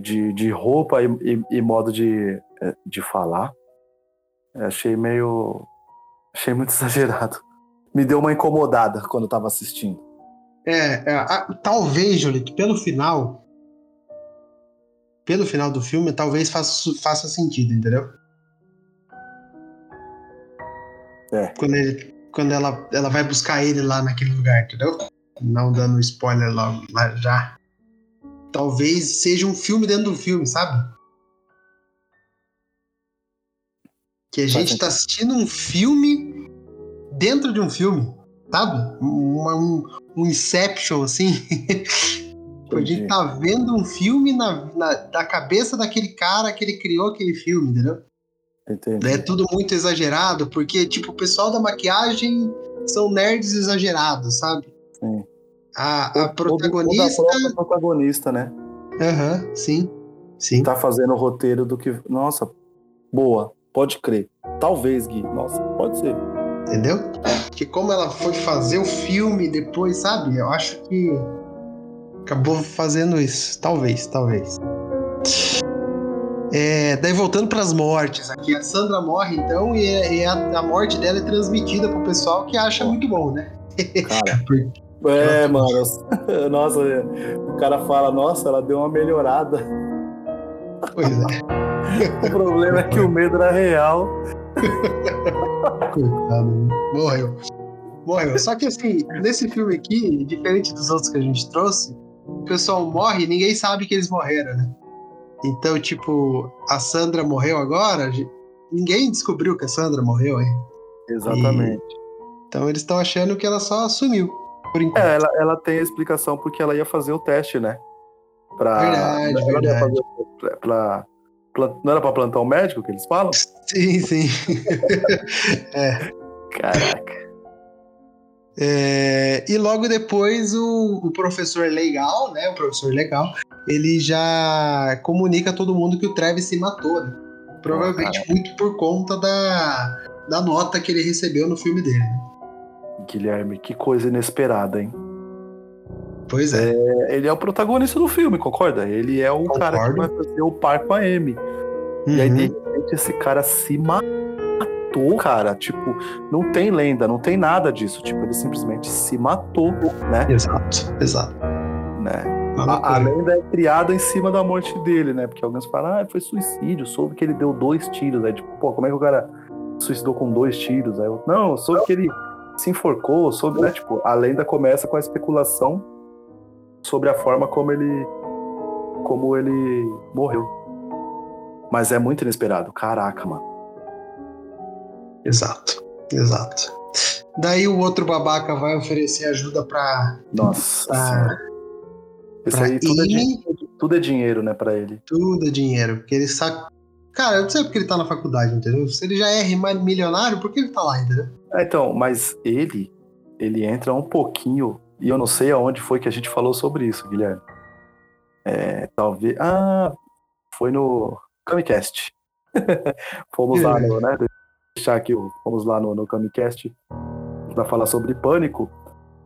De, de roupa e, e, e modo de, é, de falar. achei meio... Achei muito exagerado. Me deu uma incomodada quando eu tava assistindo. É, é a, talvez, Julito, pelo final, pelo final do filme, talvez faça, faça sentido, entendeu? É. Quando, ele, quando ela, ela vai buscar ele lá naquele lugar, entendeu? Não dando spoiler logo lá já. Talvez seja um filme dentro do filme, sabe? Que a gente tá assistindo um filme dentro de um filme, sabe? Um, um, um Inception, assim. Tipo, a gente tá vendo um filme na, na, da cabeça daquele cara que ele criou aquele filme, entendeu? Entendi. É tudo muito exagerado, porque, tipo, o pessoal da maquiagem são nerds exagerados, sabe? Sim. A, a protagonista. O protagonista, né? Aham, uhum, sim. Sim. Tá fazendo o roteiro do que. Nossa, boa, pode crer. Talvez, Gui. Nossa, pode ser. Entendeu? Que como ela foi fazer o filme depois, sabe? Eu acho que acabou fazendo isso. Talvez, talvez. É, daí voltando para as mortes, aqui a Sandra morre então e, e a, a, morte dela é transmitida pro pessoal que acha muito bom, né? Cara, é, mano, nossa, o cara fala, nossa, ela deu uma melhorada. Pois é. o problema é que o medo era real. Coitado, morreu. Morreu. Só que assim, nesse filme aqui, diferente dos outros que a gente trouxe, o pessoal morre ninguém sabe que eles morreram, né? Então, tipo, a Sandra morreu agora, ninguém descobriu que a Sandra morreu, hein? Exatamente. E... Então eles estão achando que ela só sumiu, por enquanto. É, ela, ela tem a explicação porque ela ia fazer o teste, né? Pra, verdade, ela verdade. Fazer, pra, pra, não era pra plantar um médico que eles falam? Sim, sim. é. Caraca. É, e logo depois o, o, professor legal, né? O professor legal, ele já comunica a todo mundo que o Travis se matou, né? Provavelmente oh, muito por conta da, da nota que ele recebeu no filme dele. Né? Guilherme, que coisa inesperada, hein? Pois é. é. Ele é o protagonista do filme, concorda? Ele é o Concordo. cara que vai fazer o par com a Amy. Uhum. E aí, uhum. de repente, simplesmente esse cara se matou, cara. Tipo, não tem lenda, não tem nada disso. Tipo, ele simplesmente se matou, né? Exato, exato. Né? A, a, lenda é criada em cima da morte dele, né? Porque alguns falam, ah, foi suicídio, soube que ele deu dois tiros. Aí, tipo, pô, como é que o cara suicidou com dois tiros? Aí eu, não, soube que ele se enforcou, soube, né? Tipo, a lenda começa com a especulação sobre a forma como ele como ele morreu. Mas é muito inesperado. Caraca, mano. Exato, exato. Daí o outro babaca vai oferecer ajuda pra. Nossa. Pra, Esse pra aí tudo é, dinheiro, tudo é, dinheiro, né, pra ele. Tudo é dinheiro. Porque ele sabe. Cara, eu não sei porque ele tá na faculdade, entendeu? Se ele já é milionário, por que ele tá lá, entendeu? É, então, mas ele. Ele entra um pouquinho. E eu não sei aonde foi que a gente falou sobre isso, Guilherme. É, talvez. Ah, foi no Camicast. Fomos lá no, né? Deixar aqui, fomos lá no, no Camicast para falar sobre pânico.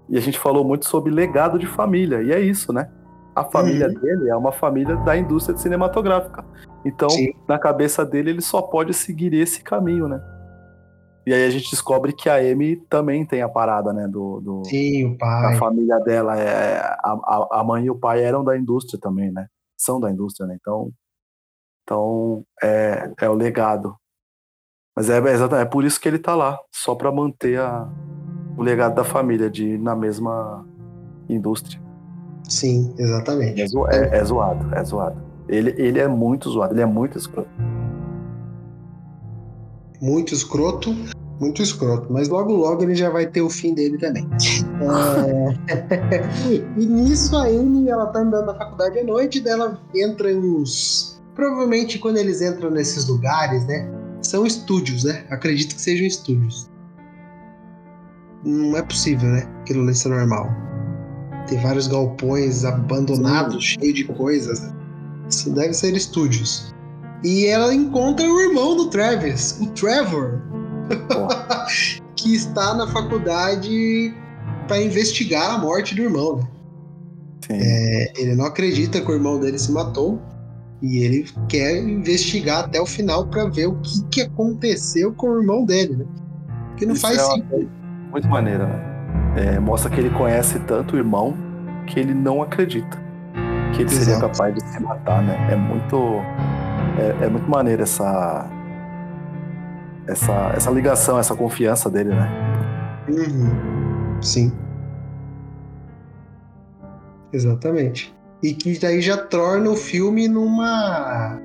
E a gente falou muito sobre legado de família. E é isso, né? A família uhum. dele é uma família da indústria cinematográfica. Então, Sim. na cabeça dele, ele só pode seguir esse caminho, né? E aí a gente descobre que a Amy também tem a parada, né? Do, do Sim, o pai. A família dela, é, a, a mãe e o pai eram da indústria também, né? São da indústria, né? Então, então é, é o legado. Mas é, é, é por isso que ele tá lá, só para manter a, o legado da família, de ir na mesma indústria. Sim, exatamente. É, zo, é, é zoado, é zoado. Ele, ele é muito zoado, ele é muito escroto. Muito escroto, muito escroto, mas logo logo ele já vai ter o fim dele também. É... e nisso a ela tá andando na faculdade à noite, dela entra em uns. Provavelmente quando eles entram nesses lugares, né? São estúdios, né? Acredito que sejam estúdios. Não é possível, né? Aquilo ali ser normal. Tem vários galpões abandonados, cheios de coisas. Isso deve ser estúdios. E ela encontra o irmão do Travis, o Trevor, que está na faculdade para investigar a morte do irmão. Né? É, ele não acredita que o irmão dele se matou e ele quer investigar até o final para ver o que, que aconteceu com o irmão dele, né? Que não Isso faz é sentido. Muito maneira, né? É, mostra que ele conhece tanto o irmão que ele não acredita que ele Exato. seria capaz de se matar, né? É muito é, é muito maneiro essa, essa, essa ligação, essa confiança dele, né? Uhum. Sim. Exatamente. E que daí já torna o filme numa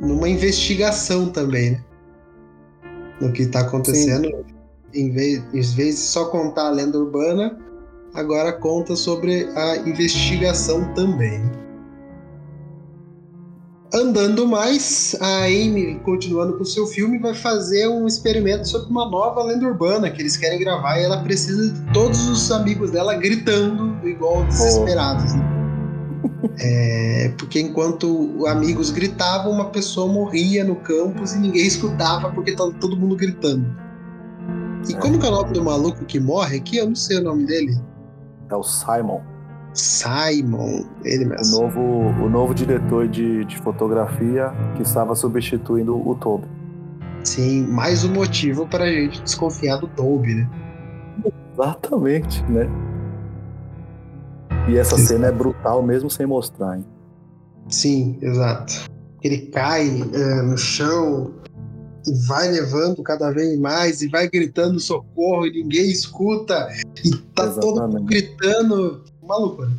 numa investigação também, né? No que está acontecendo. Em vez, em vez de só contar a lenda urbana, agora conta sobre a investigação também. Andando mais, a Amy, continuando com o seu filme, vai fazer um experimento sobre uma nova lenda urbana que eles querem gravar e ela precisa de todos os amigos dela gritando igual desesperados. Né? É, porque enquanto amigos gritavam, uma pessoa morria no campus e ninguém escutava porque estava todo mundo gritando. E como que é o nome do maluco que morre aqui? Eu não sei o nome dele. É o Simon. Simon, ele mesmo. O novo, o novo diretor de, de fotografia que estava substituindo o Toby. Sim, mais um motivo para a gente desconfiar do Toby, né? Exatamente, né? E essa cena é brutal mesmo sem mostrar, hein? Sim, exato. Ele cai é, no chão e vai levando cada vez mais e vai gritando socorro e ninguém escuta e tá Exatamente. todo mundo gritando maluco. Né?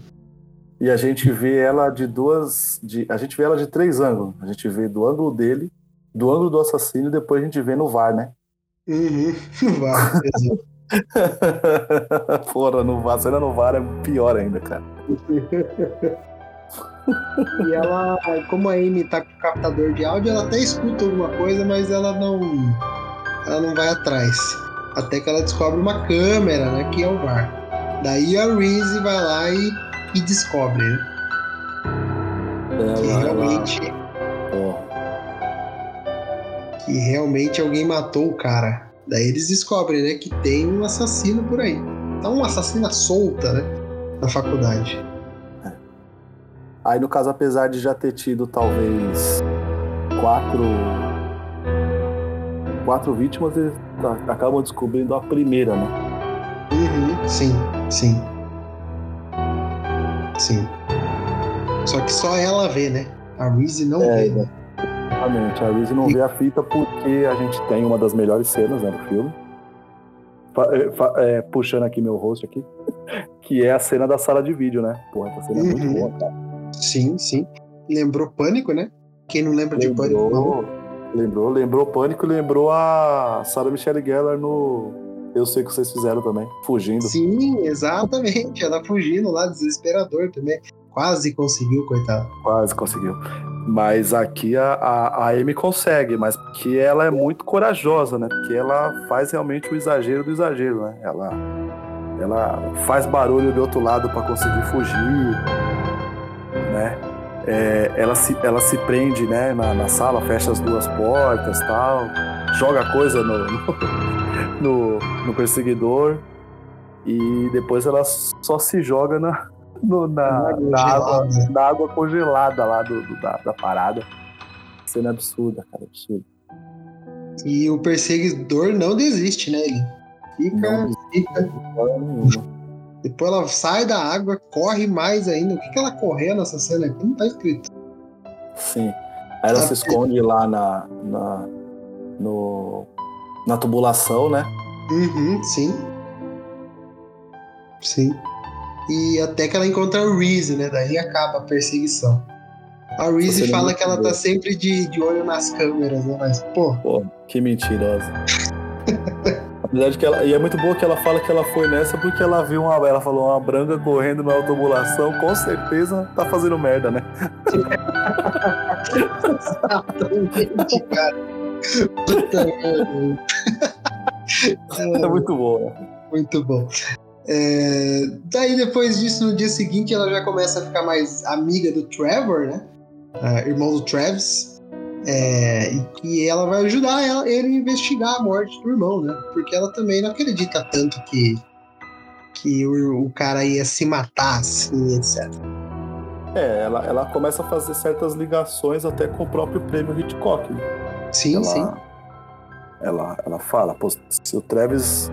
E a gente vê ela de duas. De, a gente vê ela de três ângulos. A gente vê do ângulo dele, do ângulo do assassino, e depois a gente vê no VAR, né? Uhum, no VAR, exato. Porra, no VAR, cena no VAR é pior ainda, cara. e ela, como a Amy tá com o captador de áudio, ela até escuta alguma coisa, mas ela não. Ela não vai atrás. Até que ela descobre uma câmera, né? Que é o VAR. Daí a Reese vai lá e, e descobre, né? Ela, que realmente. Ela... Que realmente alguém matou o cara. Daí eles descobrem, né, que tem um assassino por aí. Tá uma assassina solta, né? Na faculdade. É. Aí no caso, apesar de já ter tido talvez quatro quatro vítimas, eles acabam descobrindo a primeira, né? Uhum, sim, sim. Sim. Só que só ela vê, né? A Reese não é, vê. Né? Exatamente, a Reese não e... vê a fita porque a gente tem uma das melhores cenas né, do filme. É, é, puxando aqui meu rosto aqui, que é a cena da sala de vídeo, né? Pô, essa cena é muito uhum. boa, cara. Sim, sim. Lembrou Pânico, né? Quem não lembra lembrou, de Pânico? Não. Lembrou, lembrou Pânico e lembrou a Sarah Michelle Gellar no Eu Sei Que Vocês Fizeram também, fugindo. Sim, exatamente. Ela fugindo lá, desesperador também. Quase conseguiu, coitado. Quase conseguiu. Mas aqui a, a, a Amy consegue, mas porque ela é muito corajosa, né? Porque ela faz realmente o exagero do exagero, né? Ela, ela faz barulho do outro lado para conseguir fugir, né? É, ela, se, ela se prende né, na, na, sala, fecha as duas portas tal, joga coisa no, no, no perseguidor e depois ela só se joga na, no, na, na, água, na água congelada lá do, do da, da, parada. Cena absurda, cara, absurda. E o perseguidor não desiste, né? Ele fica. Depois ela sai da água, corre mais ainda. O que, que ela correu nessa cena aqui? Não tá escrito. Sim. Aí ela tá se esconde lá na, na, no, na tubulação, né? Uhum, sim. Sim. E até que ela encontra a Reese, né? Daí acaba a perseguição. A Reese fala que ela tá sempre de, de olho nas câmeras, né? Mas, pô. Pô, que mentirosa. Apesar de que ela. E é muito boa que ela fala que ela foi nessa porque ela viu uma. Ela falou uma branca correndo na automulação, com certeza tá fazendo merda, né? Exatamente, cara. é muito bom. Muito bom. É, daí depois disso, no dia seguinte, ela já começa a ficar mais amiga do Trevor, né? Uh, irmão do Travis. É, e que ela vai ajudar ela, ele a investigar a morte do irmão, né? Porque ela também não acredita tanto que, que o, o cara ia se matar, assim, etc. É, ela, ela começa a fazer certas ligações até com o próprio prêmio Hitchcock. Né? Sim, ela, sim. Ela, ela fala, se o Travis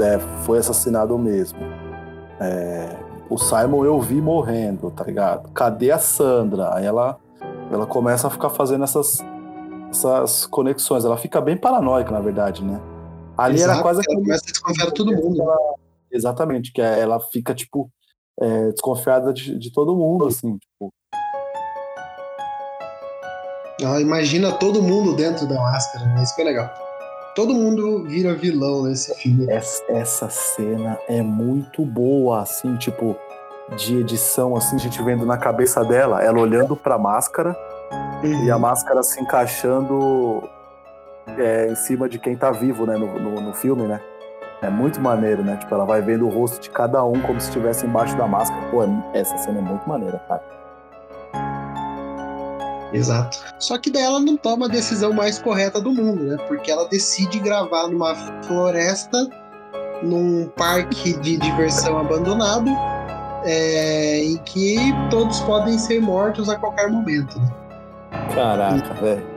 é, foi assassinado mesmo. É, o Simon eu vi morrendo, tá ligado? Cadê a Sandra? Aí ela, ela começa a ficar fazendo essas, essas conexões. Ela fica bem paranoica, na verdade, né? Ali Exato, era quase. Ela começa a desconfiar de todo mundo. Ela, exatamente, que é, ela fica, tipo, é, desconfiada de, de todo mundo, assim, tipo. Ela imagina todo mundo dentro da máscara, né? Isso que é legal todo mundo vira vilão nesse filme. Essa, essa, cena é muito boa, assim, tipo, de edição, assim, a gente vendo na cabeça dela, ela olhando pra máscara uhum. e a máscara se encaixando é, em cima de quem tá vivo, né, no, no, no, filme, né? É muito maneiro, né? Tipo, ela vai vendo o rosto de cada um como se estivesse embaixo da máscara. Pô, essa cena é muito maneira, cara. Exato. Só que daí ela não toma a decisão mais correta do mundo, né? Porque ela decide gravar numa floresta, num parque de diversão abandonado, é, em que todos podem ser mortos a qualquer momento. Né? Caraca, velho.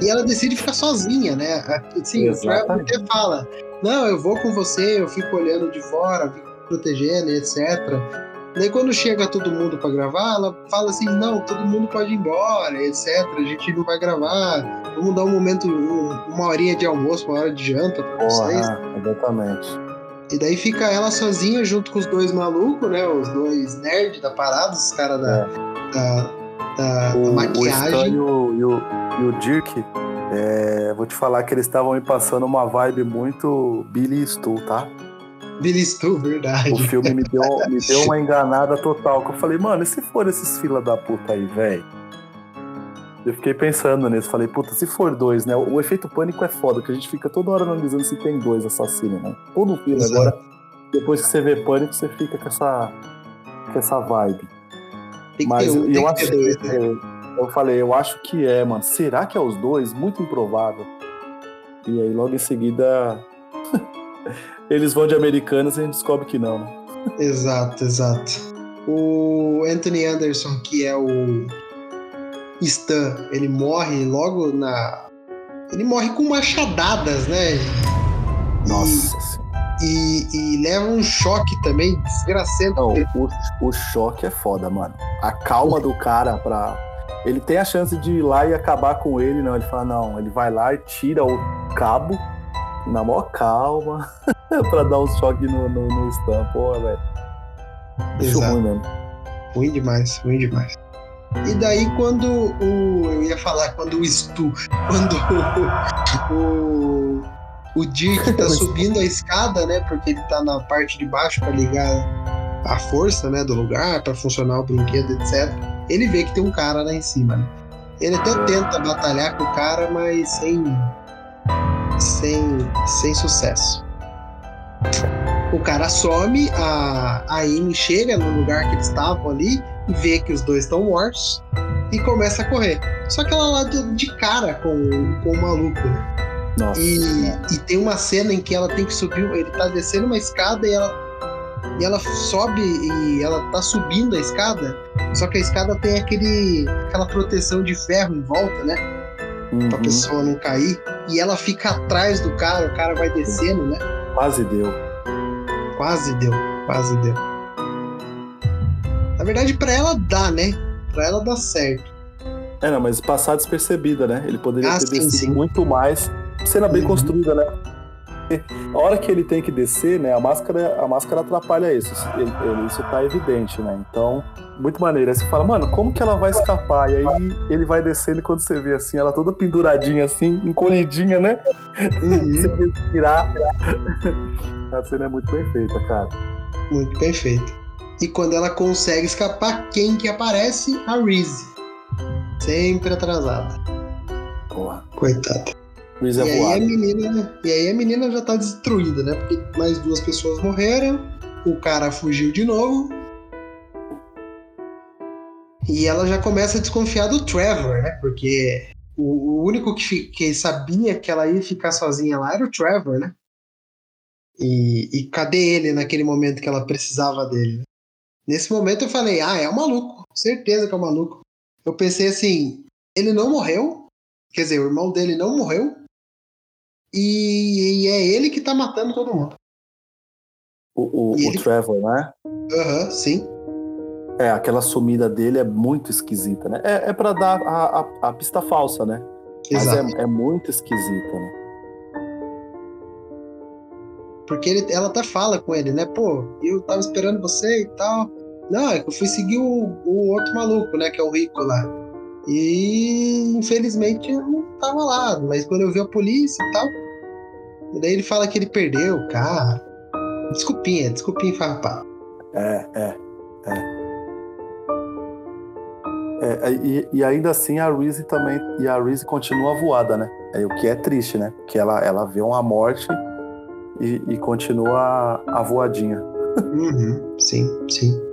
E ela decide ficar sozinha, né? Assim, o Trevor até fala: Não, eu vou com você, eu fico olhando de fora, fico protegendo, etc. Daí quando chega todo mundo para gravar, ela fala assim, não, todo mundo pode ir embora, etc. A gente não vai gravar. Vamos dar um momento, uma horinha de almoço, uma hora de janta para vocês. Exatamente. E daí fica ela sozinha junto com os dois malucos, né? Os dois nerds da parada, os caras da, é. da, da, o, da, maquiagem. O e, o, e o Dirk, é, vou te falar que eles estavam me passando uma vibe muito Billy Stu, tá? Billy Stu, verdade. O filme me deu, me deu uma enganada total. Que eu falei, mano, e se for esses fila da puta aí, velho? Eu fiquei pensando nisso, falei, puta, se for dois, né? O efeito pânico é foda, que a gente fica toda hora analisando se tem dois assassinos, né? Todo filme Exato. agora, depois que você vê pânico, você fica com essa, com essa vibe. Tem Mas um, eu acho dois, que, né? eu falei, eu acho que é, mano. Será que é os dois? Muito improvável. E aí logo em seguida eles vão de americanas e a gente descobre que não, né? Exato, exato. O Anthony Anderson, que é o Stan, ele morre logo na Ele morre com machadadas, né? Nossa e, e, leva um choque também, desgracento. Não, o, o choque é foda, mano. A calma do cara pra. Ele tem a chance de ir lá e acabar com ele, não. Ele fala, não, ele vai lá e tira o cabo na maior calma pra dar um choque no, no, no. Porra, velho. Isso ruim mesmo. Ruim demais, ruim demais. E daí quando o. Eu ia falar quando o Stu. Quando o, o, o Dirk tá subindo a escada, né? Porque ele tá na parte de baixo para ligar a força né, do lugar, para funcionar o brinquedo, etc. Ele vê que tem um cara lá em cima, né? Ele até tenta batalhar com o cara, mas sem. sem, sem sucesso. O cara some, a, a Amy chega no lugar que eles estavam ali, vê que os dois estão mortos e começa a correr. Só que ela lá de, de cara com, com o maluco, né? Nossa. E, e tem uma cena em que ela tem que subir, ele tá descendo uma escada e ela e ela sobe e ela tá subindo a escada, só que a escada tem aquele aquela proteção de ferro em volta, né? Uhum. Pra pessoa não cair. E ela fica atrás do cara, o cara vai descendo, né? Quase deu. Quase deu, quase deu. Na verdade, para ela dá, né? Para ela dá certo. É, não, mas passar despercebida, né? Ele poderia ah, ter sim, sim. muito mais. Cena bem uhum. construída, né? A hora que ele tem que descer, né? A máscara, a máscara atrapalha isso. Ele, ele, isso tá evidente, né? Então, muito maneiro. Aí você fala, mano, como que ela vai escapar? E aí ele vai descendo e quando você vê assim, ela toda penduradinha assim, encolhidinha, né? Uhum. você respirar. A cena é muito bem feita, cara. Muito bem feita. E quando ela consegue escapar, quem que aparece? A Reese. Sempre atrasada. Porra. Coitada. É e, aí a menina, e aí a menina já tá destruída, né? Porque mais duas pessoas morreram, o cara fugiu de novo. E ela já começa a desconfiar do Trevor, né? Porque o, o único que, que sabia que ela ia ficar sozinha lá era o Trevor, né? E, e cadê ele naquele momento que ela precisava dele? Né? Nesse momento eu falei, ah, é um maluco, certeza que é um maluco. Eu pensei assim, ele não morreu, quer dizer, o irmão dele não morreu, e, e é ele que tá matando todo mundo. O, o, o ele... Trevor, né? Aham, uhum, sim. É, aquela sumida dele é muito esquisita, né? É, é pra dar a, a, a pista falsa, né? Exato. Mas é, é muito esquisita, né? Porque ele, ela até fala com ele, né? Pô, eu tava esperando você e tal. Não, é que eu fui seguir o, o outro maluco, né? Que é o rico lá. E infelizmente eu não tava lá. Mas quando eu vi a polícia e tal. Daí ele fala que ele perdeu o carro. Desculpinha, desculpinha farpar. É, é, é. É, e, e, ainda assim a Reese também e a Reese continua voada, né? É, o que é triste, né? Que ela, ela vê uma morte e, e continua a voadinha. Uhum, sim, sim.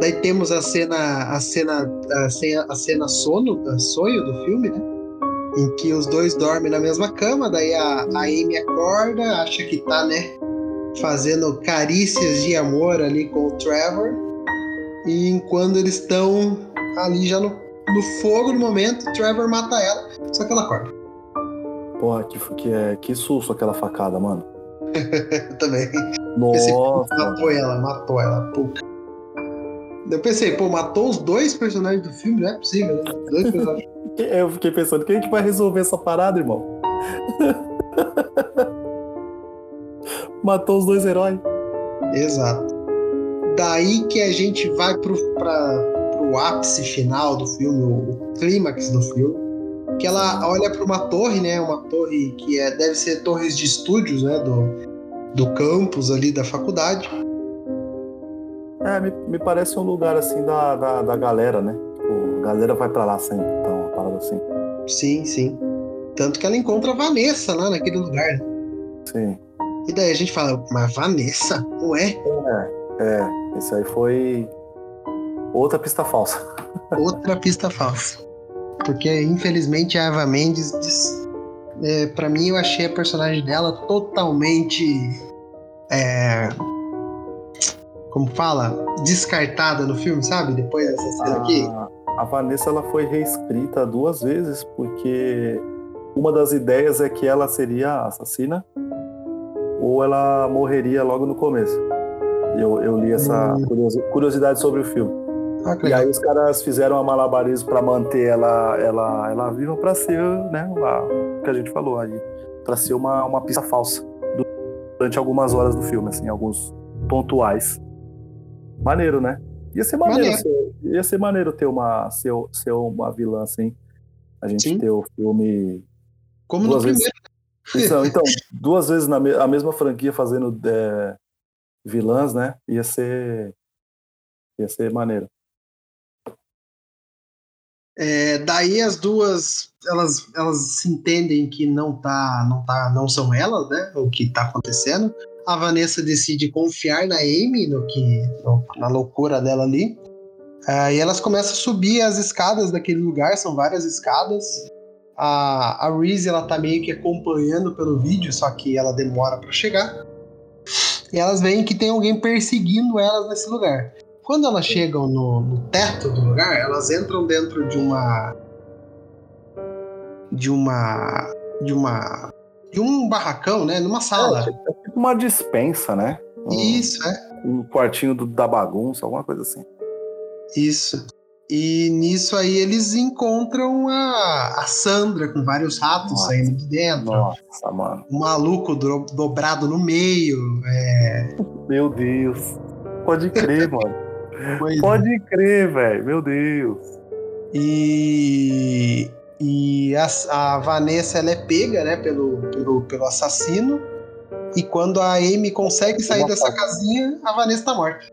Daí temos a cena, a cena, a cena, a cena sono, sonho do filme, né? Em que os dois dormem na mesma cama, daí a, a Amy acorda, acha que tá, né? Fazendo carícias de amor ali com o Trevor. E enquanto eles estão ali já no, no fogo no momento, o Trevor mata ela, só que ela acorda. Porra, que, que, é, que susto aquela facada, mano. Também. Nossa. matou ela, matou ela. Puta. Eu pensei, pô, matou os dois personagens do filme? Não é possível, né? Dois personagens. Eu fiquei pensando, quem é que vai resolver essa parada, irmão? matou os dois heróis. Exato. Daí que a gente vai pro, pra, pro ápice final do filme, o clímax do filme que ela olha para uma torre, né? Uma torre que é, deve ser torres de estúdios, né? Do, do campus ali da faculdade. É, me, me parece um lugar assim da, da, da galera, né? Tipo, a galera vai para lá sempre, então, uma parada assim. Sim, sim. Tanto que ela encontra a Vanessa lá naquele lugar. Sim. E daí a gente fala, mas Vanessa, não é? É, é. Isso aí foi outra pista falsa. Outra pista falsa. Porque, infelizmente, a Eva Mendes, é, para mim, eu achei a personagem dela totalmente. É, como fala? Descartada no filme, sabe? Depois dessa cena aqui. A Vanessa ela foi reescrita duas vezes porque uma das ideias é que ela seria assassina ou ela morreria logo no começo. Eu, eu li essa hum. curiosidade sobre o filme. Ah, e aí os caras fizeram a malabarismo para manter ela, ela, ela viva para ser, né, o que a gente falou aí, para ser uma, uma pista falsa durante algumas horas do filme, assim, alguns pontuais. Maneiro, né? Ia ser maneiro, maneiro. Ser, ia ser maneiro ter uma ser, ser uma vilã assim. A gente Sim. ter o filme como no vezes, primeiro. Então, então, duas vezes na a mesma franquia fazendo é, vilãs, né? Ia ser ia ser maneiro. É, daí as duas elas, elas se entendem que não tá não tá não são elas, né? O que tá acontecendo. A Vanessa decide confiar na Amy no que no, na loucura dela ali. Uh, e elas começam a subir as escadas daquele lugar, são várias escadas. A, a Reese ela tá meio que acompanhando pelo vídeo, só que ela demora para chegar. E elas veem que tem alguém perseguindo elas nesse lugar. Quando elas chegam no, no teto do lugar, elas entram dentro de uma. de uma. de uma. de um barracão, né? Numa sala. É, tipo uma dispensa, né? Um, Isso, é. Um quartinho do, da bagunça, alguma coisa assim. Isso. E nisso aí eles encontram a, a Sandra com vários ratos nossa, saindo de dentro. Nossa, mano. Um maluco do, dobrado no meio. É... Meu Deus. Pode crer, mano. Pois Pode é. crer, velho. Meu Deus. E. E a, a, Vanessa ela é pega, né, pelo, pelo, pelo assassino. E quando a Amy consegue sair Uma dessa casinha, a Vanessa tá morta.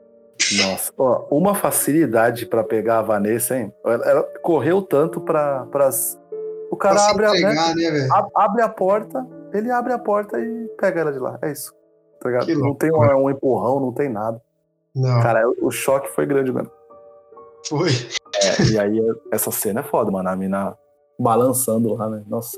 Nossa, ó, uma facilidade para pegar a Vanessa, hein? Ela, ela correu tanto para as. O cara abre, entregar, a, né, né abre a porta, ele abre a porta e pega ela de lá. É isso. Tá não tem um, um, empurrão, não tem nada. Não. Cara, o choque foi grande mesmo. Foi. É, e aí, essa cena é foda, mano. A mina balançando lá, né? Nossa.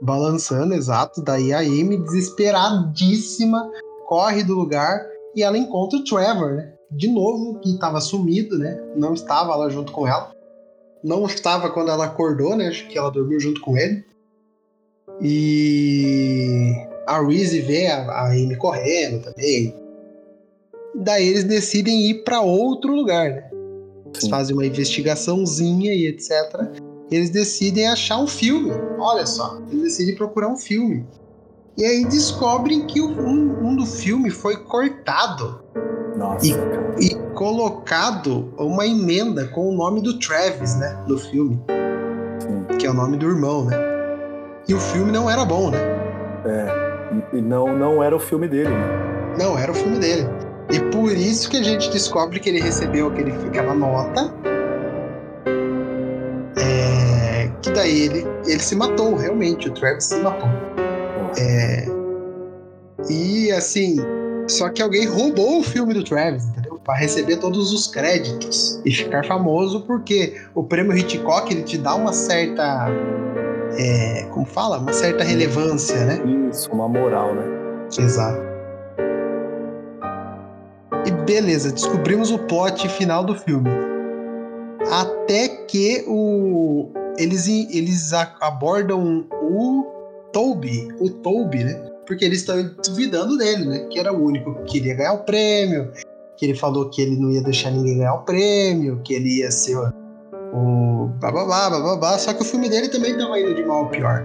Balançando, exato. Daí a Amy, desesperadíssima, corre do lugar e ela encontra o Trevor, né? de novo, que estava sumido, né? Não estava lá junto com ela. Não estava quando ela acordou, né? Acho que ela dormiu junto com ele. E a Reese vê a, a Amy correndo também. Daí eles decidem ir para outro lugar, né? Eles Sim. fazem uma investigaçãozinha e etc. Eles decidem achar um filme. Olha só, eles decidem procurar um filme. E aí descobrem que um, um do filme foi cortado nossa, e, e, colocado uma emenda com o nome do Travis, né? No filme. Sim. Que é o nome do irmão, né? E o filme não era bom, né? É. E não, não era o filme dele, né? Não, era o filme dele. E por isso que a gente descobre que ele recebeu aquele, aquela nota. Que daí ele, ele se matou, realmente. O Travis se matou. É, e assim, só que alguém roubou o filme do Travis, entendeu? Para receber todos os créditos e ficar famoso, porque o prêmio Hitchcock ele te dá uma certa. É, como fala? Uma certa relevância, né? Isso, uma moral, né? Exato. E beleza, descobrimos o plot final do filme. Até que o, eles, eles abordam o Toby, o Toby, né? porque eles estão duvidando dele, né? Que era o único que queria ganhar o prêmio, que ele falou que ele não ia deixar ninguém ganhar o prêmio, que ele ia ser o bababá, bababá, só que o filme dele também estava indo de mal ao pior.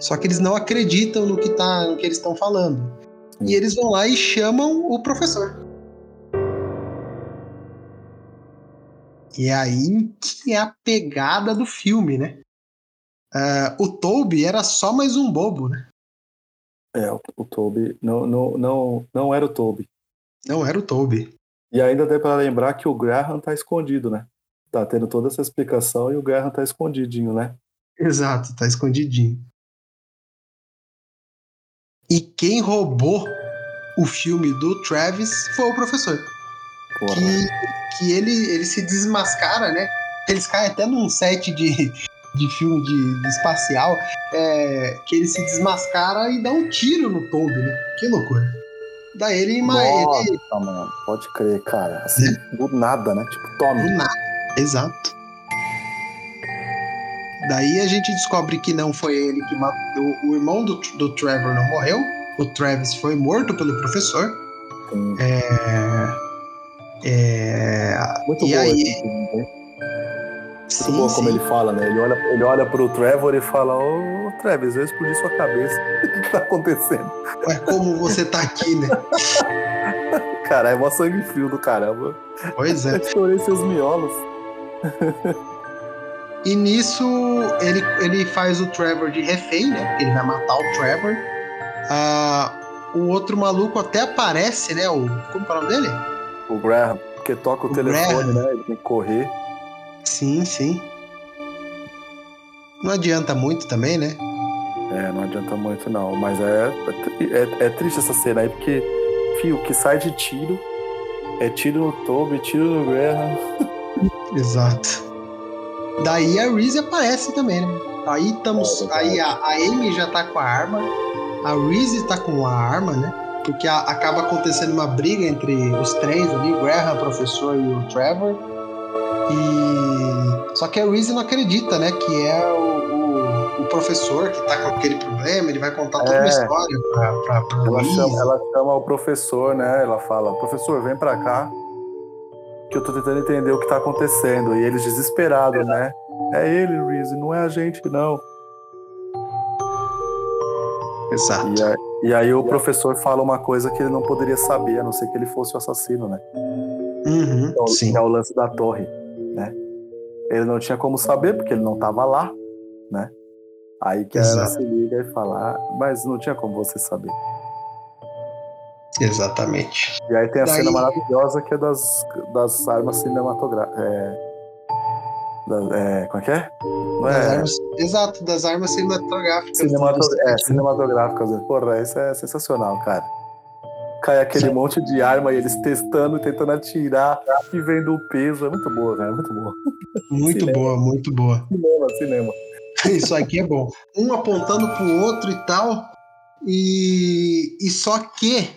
Só que eles não acreditam no que, tá, no que eles estão falando. E eles vão lá e chamam o professor. E é aí que é a pegada do filme, né? Uh, o Toby era só mais um bobo, né? É, o, o Toby não, não, não, não era o Toby. Não era o Toby. E ainda dá para lembrar que o Graham tá escondido, né? Tá tendo toda essa explicação e o Graham tá escondidinho, né? Exato, tá escondidinho. E quem roubou o filme do Travis foi o professor. Porra. Que, que ele, ele se desmascara, né? Eles caem até num set de, de filme de, de espacial, é, que ele se desmascara e dá um tiro no Toby, né? Que loucura. Daí ele... Nossa, ele... mano, pode crer, cara. Assim, do nada, né? Tipo, tome. Do nada, exato. Daí a gente descobre que não foi ele que matou. O irmão do, do Trevor não morreu. O Travis foi morto pelo professor. É. É. Muito e bom aí. esse filme, né? Muito Sim, bom como sim. ele fala, né? Ele olha, ele olha pro Trevor e fala: Ô Travis, eu explodi sua cabeça. O que tá acontecendo? É como você tá aqui, né? Cara, é mó sangue frio do caramba. Pois é. Eu chorei seus miolos. E nisso ele, ele faz o Trevor de refém, né? Porque ele vai matar o Trevor. Ah, o outro maluco até aparece, né? O, como é o nome dele? O Graham, porque toca o, O telefone, Graham. né? Ele tem que correr. Sim, sim. Não adianta muito também, né? É, não adianta muito não. Mas é, é, é triste essa cena aí, porque, fio, o que sai de tiro é tiro no Toby, tiro no Graham. Exato. Daí a Reese aparece também, né? Aí estamos. É, aí a, a Amy já tá com a arma. A Reese tá com a arma, né? Porque a- acaba acontecendo uma briga entre os três ali, o Graham, o professor e o Trevor. E. Só que a Reese não acredita, né? Que é o, o, o professor que tá com aquele problema, ele vai contar toda uma É. história pra, pra, pra Ela chama, ela chama o professor, né? Ela fala, professor, vem pra cá. Que eu tô tentando entender o que tá acontecendo. E eles desesperados, né? É ele, Reese, não é a gente, não. Exato. E, a- e aí o professor fala uma coisa que ele não poderia saber, a não ser que ele fosse o assassino, né? Uhum, Que é o- sim. é o lance da torre, né? Ele não tinha como saber, porque ele não tava lá, né? Aí que ela Exato. se liga e fala, "Ah, mas não tinha como você saber. Exatamente. E aí tem a Daí- cena maravilhosa que é das, das armas cinematográficas. É, da- é, como é que é? Das é? armas- exato, das armas cinematográficas. Cinemato- é, cinematográficas. Porra, isso é sensacional, cara. Cai aquele Sim. monte de arma e eles testando, tentando atirar e vendo o peso. É muito boa, cara. É muito boa. Muito Cinema. boa, muito boa. Cinema, cinema. Isso aqui é bom. Um apontando pro outro e tal. E, e só que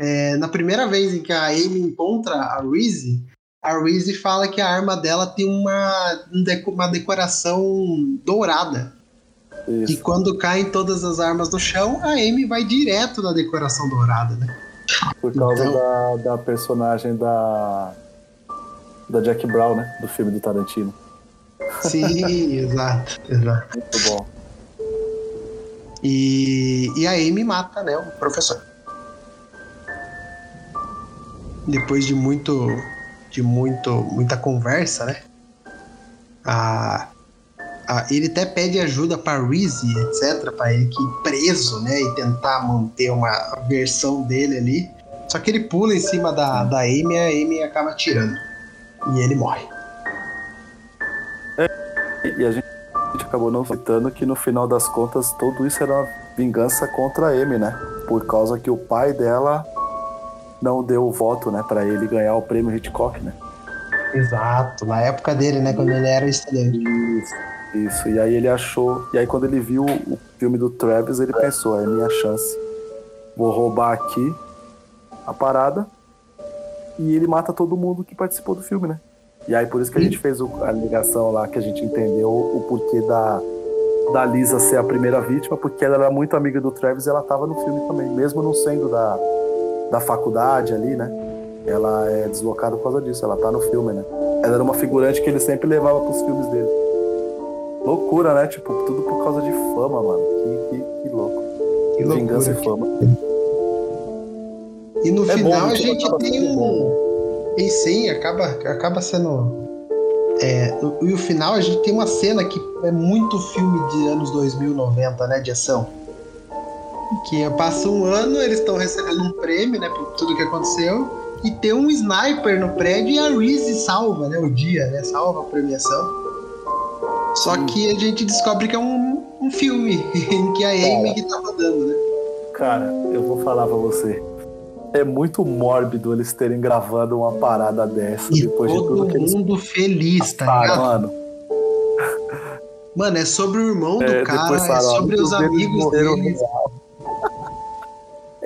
é, na primeira vez em que a Amy encontra a Reese, a Reese fala que a arma dela tem uma, um uma decoração dourada. E Isso. quando caem todas as armas no chão, a Amy vai direto na decoração dourada, né? Por causa Então- da, da personagem da. Da Jack Brown, né? Do filme do Tarantino. Sim, exato, exato. Muito bom. E, e a Amy mata, né, o professor. Depois de muito, de muito, muita conversa, né? A, a- ele até pede ajuda para Reese, etc, para ele que preso, né, e tentar manter uma versão dele ali. Só que ele pula em cima da, da Amy, e a Amy acaba tirando e ele morre. E a gente, a gente acabou não citando que no final das contas tudo isso era vingança contra a Amy, né? Por causa que o pai dela não deu o voto, né, para ele ganhar o prêmio Hitchcock, né? Exato, na época dele, né, quando ele era estudante. Isso, isso. E aí ele achou. E aí quando ele viu o filme do Travis, ele pensou, é minha chance. Vou roubar aqui a parada. E ele mata todo mundo que participou do filme, né? E aí por isso que a gente fez a ligação lá, que a gente entendeu o porquê da, da Lisa ser a primeira vítima, porque ela era muito amiga do Travis e ela tava no filme também, mesmo não sendo da, da faculdade ali, né? Ela é deslocada por causa disso, ela tá no filme, né? Ela era uma figurante que ele sempre levava pros filmes dele. Loucura, né? Tipo, tudo por causa de fama, mano. Que, que, que louco. Que loucura. Vingança e fama. E no É final bom, a no gente tem um. bom. E sim, acaba, acaba sendo. É, no- e o final a gente tem uma cena que é muito filme de anos 2090, né? De ação. Que passa um ano, eles estão recebendo um prêmio, né? Por tudo que aconteceu. E tem um sniper no prédio e a Reese salva, né? O dia, né? Salva a premiação. Só Sim. que a gente descobre que é um, um filme em que a Amy que tá rodando, né? Cara, eu vou falar pra você. É muito mórbido eles terem gravado uma parada dessa E depois de todo tudo que eles mundo feliz, tá ligado? mano. Mano, é sobre o irmão do É, cara, é falaram, sobre os amigos deles. real.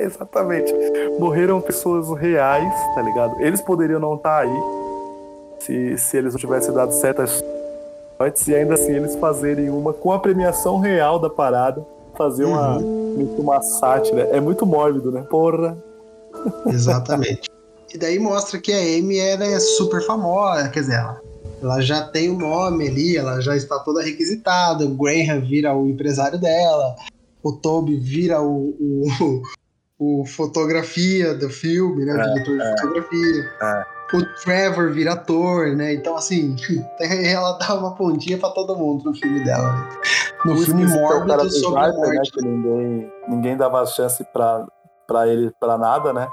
Exatamente. Morreram pessoas reais, tá ligado? Eles poderiam não estar aí se, se eles não tivessem dado certas Antes e ainda assim eles fazerem uma com a premiação real da parada, fazer uma, uhum. uma sátira. É muito mórbido, né? Porra. Exatamente. e daí mostra que a Amy ela é super famosa, quer dizer, ela, ela já tem o um nome ali, ela já está toda requisitada, o Graham vira o empresário dela, o Toby vira o, o, o fotografia do filme, né? O é, diretor de é, fotografia. É. O Trevor vira ator, né? Então, assim, ela dá uma pontinha pra todo mundo no filme dela. Né? No Por filme mórbido sobre a morte. Né? Que ninguém, ninguém dava chance pra, pra ele pra nada, né?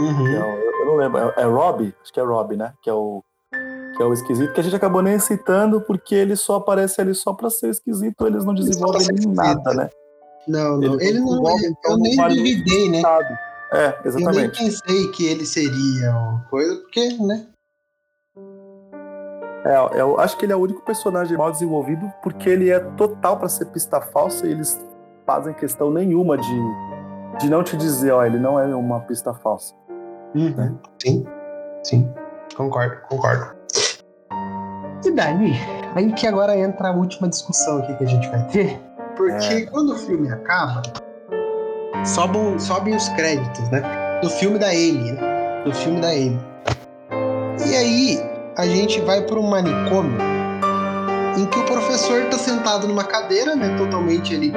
Uhum. Então, eu, eu, não lembro. É, é Rob? Acho que é Rob, né? Que é o que é o esquisito, que a gente acabou nem citando porque ele só aparece ali só para ser esquisito, eles não desenvolvem nada, né? Não, não. Ele, ele não. Ele, eu nem duvidei, né? É, exatamente. Eu nem pensei que ele seria uma coisa, porque, né? É, eu acho que ele é o único personagem mal desenvolvido porque ele é total para ser pista falsa e eles fazem questão nenhuma de, de não te dizer, ó, ele não é uma pista falsa. Uhum. Né? Sim, sim. Concordo, concordo. E daí, aí que agora entra a última discussão aqui que a gente vai ter porque é. quando o filme acaba, sobem, sobem os créditos, né? Do filme da Amy, né? Do filme da Amy. E aí, a gente vai para um manicômio em que o professor tá sentado numa cadeira, né? Totalmente ele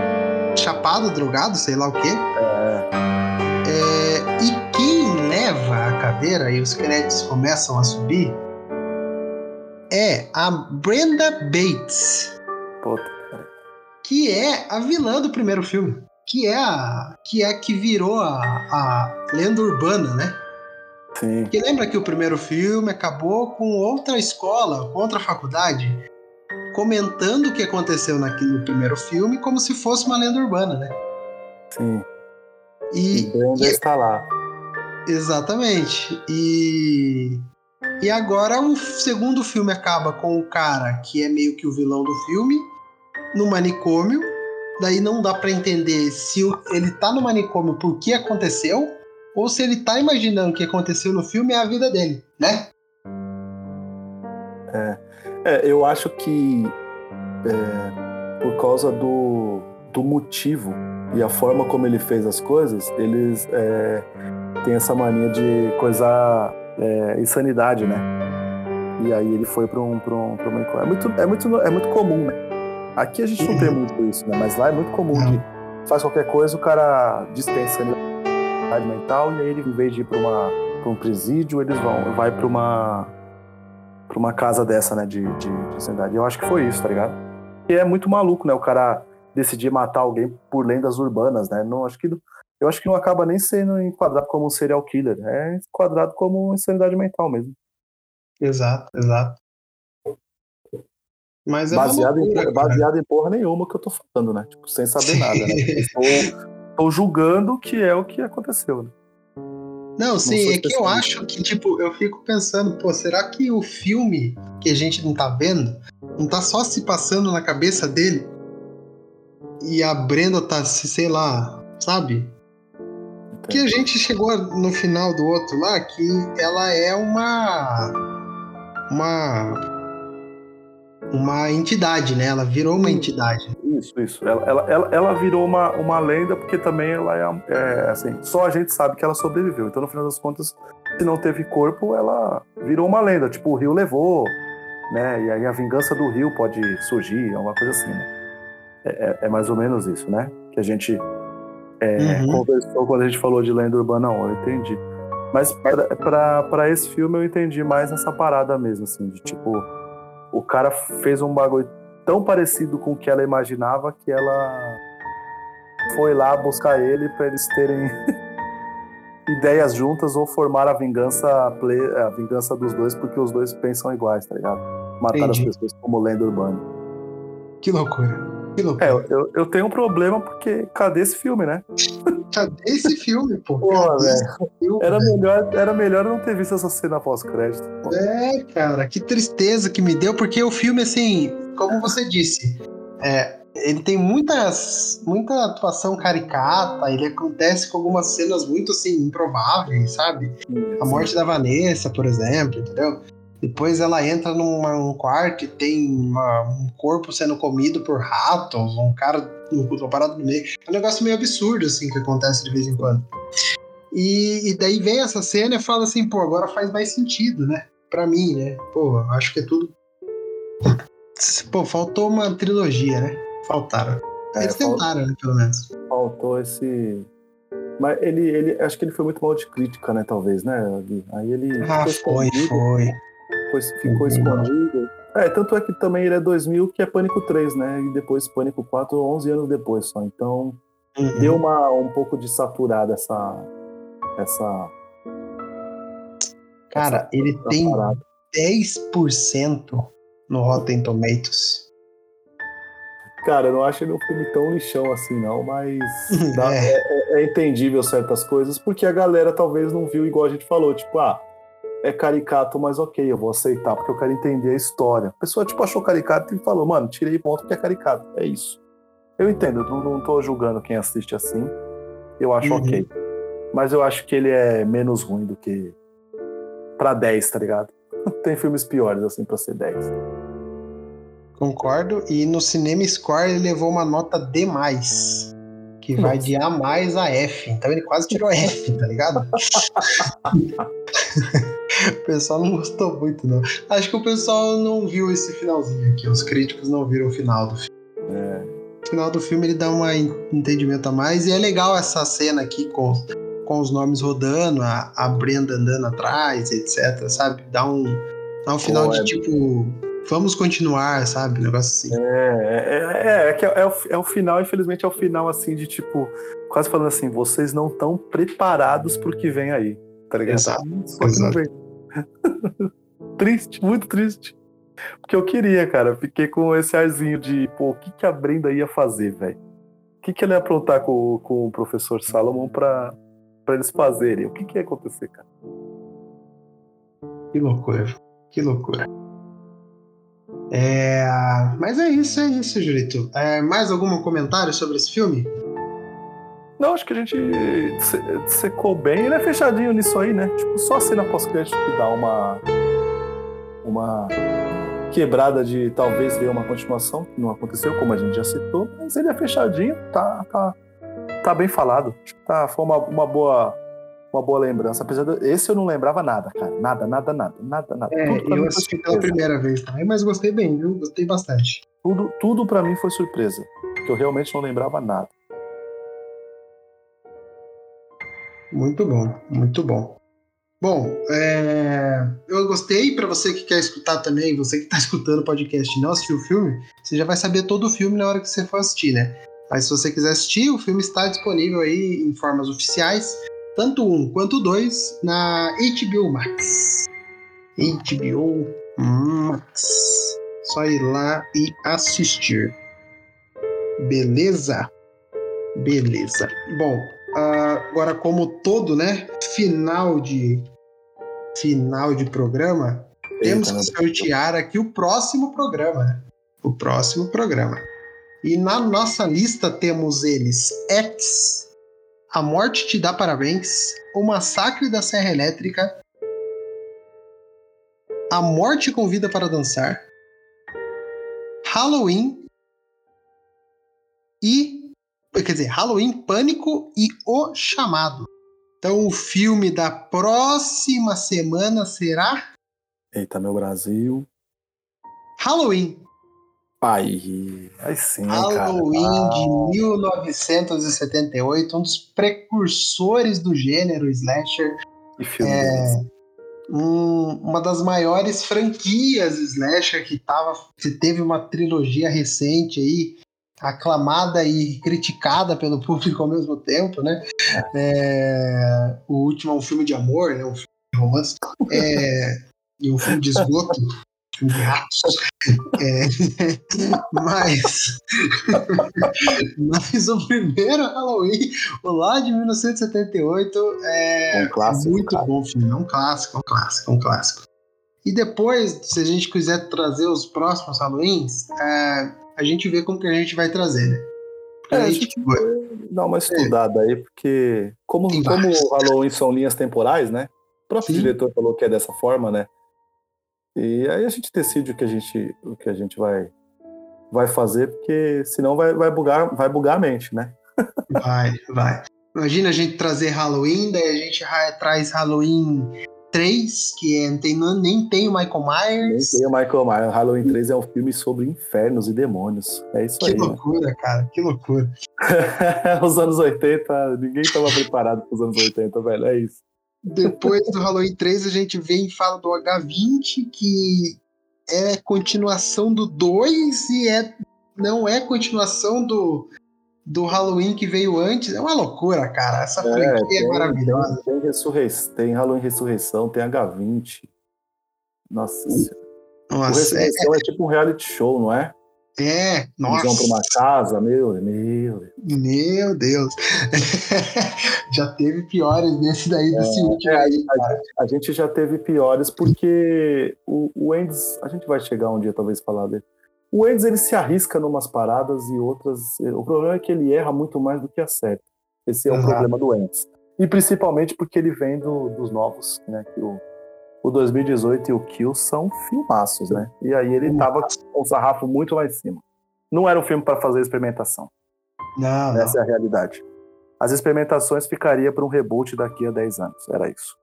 chapado, drogado, sei lá o quê. É. É, e quem leva a cadeira e os créditos começam a subir é a Brenda Bates. Puta que é a vilã do primeiro filme, que é a que é que virou a, a lenda urbana, né? Sim. Que lembra que o primeiro filme acabou com outra escola, outra faculdade, comentando o que aconteceu naquele, no primeiro filme como se fosse uma lenda urbana, né? Sim. E, e está lá. Exatamente. E e agora o segundo filme acaba com o cara que é meio que o vilão do filme no manicômio, daí não dá para entender se ele tá no manicômio por que aconteceu, ou se ele tá imaginando o que aconteceu no filme é a vida dele, né? É, é eu acho que é, por causa do, do motivo e a forma como ele fez as coisas, eles é, têm essa mania de coisar é, insanidade, né? E aí ele foi para um, pra um, um manicômio. É muito, é, muito, é muito comum, né? Aqui a gente não tem muito isso, né? Mas lá é muito comum de faz qualquer coisa, o cara dispensa a mental e aí ele, em vez de ir para uma pra um presídio, eles vão, vai para uma para uma casa dessa, né, de, de, de sanidade. Eu acho que foi isso, tá ligado? E é muito maluco, né, o cara decidir matar alguém por lendas urbanas, né? Não acho que eu acho que não acaba nem sendo enquadrado como um serial killer, é enquadrado como insanidade mental mesmo. Exato, exato. Mas é baseado, loucura, em, baseado em porra nenhuma que eu tô falando, né? Tipo, sem saber nada, né? Estou, tô julgando que é o que aconteceu, né? Não, sim, não é que eu acho que, tipo, eu fico pensando, pô, será que o filme que a gente não tá vendo não tá só se passando na cabeça dele? E a Brenda tá, sei lá, sabe? Que a gente chegou no final do outro lá que ela é uma. Uma uma entidade, né? Ela virou uma entidade. Isso, isso. Ela, ela, ela, ela virou uma, uma lenda porque também ela é, é, assim, só a gente sabe que ela sobreviveu. Então, no final das contas, se não teve corpo, ela virou uma lenda. Tipo, o rio levou, né? E aí a vingança do rio pode surgir, alguma coisa assim, né? É, é, é mais ou menos isso, né? Que a gente é, uhum. conversou quando a gente falou de lenda urbana. Não, eu entendi. Mas para esse filme eu entendi mais essa parada mesmo, assim, de tipo o cara fez um bagulho tão parecido com o que ela imaginava que ela foi lá buscar ele para eles terem ideias juntas ou formar a vingança a vingança dos dois porque os dois pensam iguais, tá ligado? Matar Entendi. as pessoas como lenda urbana. Que loucura. Que. É, eu, eu tenho um problema porque cadê esse filme, né? Cadê esse filme, pô? Pô, velho. Era melhor, era melhor não ter visto essa cena pós-crédito. É, cara, que tristeza que me deu, porque o filme, assim, como você disse, é, ele tem muitas, muita atuação caricata, ele acontece com algumas cenas muito, assim, improváveis, sabe? A morte da Vanessa, por exemplo, entendeu? Depois ela entra num quarto e tem uma, um corpo sendo comido por ratos, um cara no, parado no meio. É um negócio meio absurdo, assim, que acontece de vez em quando. E, e daí vem essa cena e fala assim, pô, agora faz mais sentido, né? Pra mim, né? Pô, acho que é tudo. Pô, faltou uma trilogia, né? Faltaram. É, Eles tentaram, né, pelo menos. Faltou esse. Mas ele, ele, acho que ele foi muito mal de crítica, né, talvez, né, Gui? Aí ele. Ah, foi, foi. Ficou, ficou escondido. É, tanto é que também ele é 2000, que é Pânico 3, né? E depois Pânico 4, 11 anos depois só. Então, uhum. deu uma, um pouco de saturada essa. essa Cara, essa, ele essa tem parada. 10% no Rotten Tomatoes. Cara, eu não acho ele um filme tão lixão assim, não, mas dá, é. É, é. entendível certas coisas, porque a galera talvez não viu igual a gente falou, tipo, ah, é caricato, mas ok, eu vou aceitar, porque eu quero entender a história. A pessoa, tipo, achou caricato e falou, mano, tirei ponto porque é caricato. É isso. Eu entendo, eu não, não tô julgando quem assiste assim. Eu acho uhum. ok. Mas eu acho que ele é menos ruim do que pra 10, tá ligado? Tem filmes piores, assim, pra ser 10. Concordo. E no Cinema Score ele levou uma nota D+, que vai de A mais a F. Então ele quase tirou F, tá ligado? o pessoal não gostou muito, não. Acho que o pessoal não viu esse finalzinho aqui. Os críticos não viram o final do filme. É. O final do filme ele dá um entendimento a mais. E é legal essa cena aqui com, com os nomes rodando, a, a Brenda andando atrás, etc. Sabe? Dá um, dá um final de é... tipo vamos continuar, sabe? Um negócio assim. É, é, é, é, que é, é, o, é o final, infelizmente, é o final assim de tipo, quase falando assim, vocês não estão preparados pro que vem aí. Tá ligado? Exato. Exato. triste, muito triste. Porque eu queria, cara. Fiquei com esse arzinho de, pô, o que, que a Brenda ia fazer, velho? O que, que ela ia aprontar com, com o professor Salomon pra, pra eles fazerem? O que, que ia acontecer, cara? Que loucura. Que loucura. É, mas é isso, é isso, Julito. É, mais algum comentário sobre esse filme? Não, acho que a gente secou bem. Ele é fechadinho nisso aí, né? Tipo, só a cena pós-crédito que dá uma. Uma quebrada de talvez ver uma continuação, que não aconteceu, como a gente já citou, mas ele é fechadinho, tá, tá, tá bem falado. Tá, foi uma, uma boa uma boa lembrança. Apesar de. Esse eu não lembrava nada, cara. Nada, nada, nada. Nada, nada. É, eu assisti pela primeira vez também, mas gostei bem, viu? Gostei bastante. Tudo, tudo para mim foi surpresa. Que eu realmente não lembrava nada. Muito bom, muito bom. Bom, é... eu gostei. Para você que quer escutar também, você que está escutando o podcast e não assistiu o filme, você já vai saber todo o filme na hora que você for assistir, né? Mas se você quiser assistir, o filme está disponível aí em formas oficiais tanto um quanto dois na HBO Max. HBO Max. Só ir lá e assistir. Beleza? Beleza. Bom, agora como todo, né? Final de final de programa, Eita, temos que sortear aqui o próximo programa, né? O próximo programa. E na nossa lista temos eles X a Morte Te Dá Parabéns, O Massacre da Serra Elétrica, A Morte Convida para Dançar, Halloween e. Quer dizer, Halloween, Pânico e O Chamado. Então o filme da próxima semana será. Eita, meu Brasil. Halloween. Aí, aí sim, Halloween cara. de 1978, um dos precursores do gênero slasher. Que filme é, um, uma das maiores franquias slasher que, tava, que teve uma trilogia recente aí, aclamada e criticada pelo público ao mesmo tempo, né? É, o último é um filme de amor, né? Um filme de romance. É, e um filme de esgoto gatos. É, mas, mas o primeiro Halloween, o lá de 1978, é, um clássico, é muito cara. bom filme. É um clássico, é um clássico, é um clássico. E depois, se a gente quiser trazer os próximos Halloweens, é, a gente vê como que a gente vai trazer, né? Porque é, a gente vai dar uma estudada é. aí, porque como, como Halloween são linhas temporais, né? O próprio Sim. diretor falou que é dessa forma, né? E aí a gente decide o que a gente, o que a gente vai, vai fazer, porque senão vai, vai, bugar, vai bugar a mente, né? Vai, vai. Imagina a gente trazer Halloween, daí a gente traz Halloween 3, que é, tem, nem tem o Michael Myers. Nem tem o Michael Myers. Halloween 3 é um filme sobre infernos e demônios. É isso que aí. Que loucura, né? cara. Que loucura. Os anos 80, ninguém estava preparado para os anos 80, velho. É isso. Depois do Halloween 3, a gente vem e fala do H20, que é continuação do 2 e é, não é continuação do, do Halloween que veio antes. É uma loucura, cara. Essa é, franquia é tem, é maravilhosa. Tem, ressurrei tem Halloween Ressurreição, tem H20. Nossa Senhora. Nossa, o Ressurreição é, é, tipo um reality show, não é? É, nossa. Eles vão para uma casa, meu, meu. Meu Deus. já teve piores nesse daí, desse é, último é, aí. A, a, gente já teve piores porque o, o Endes, a gente vai chegar um dia talvez falar dele. O Endes ele se arrisca numas paradas e outras. O problema é que ele erra muito mais do que acerta. Esse é o problema do Endes. E principalmente porque ele vem do, dos novos, né? Que o, o 2018 e o Kill são filmaços, né? E aí ele tava com o sarrafo muito lá em cima. Não era um filme para fazer experimentação. Não, Essa não. é a realidade. As experimentações ficaria para um reboot daqui a 10 anos. Era isso.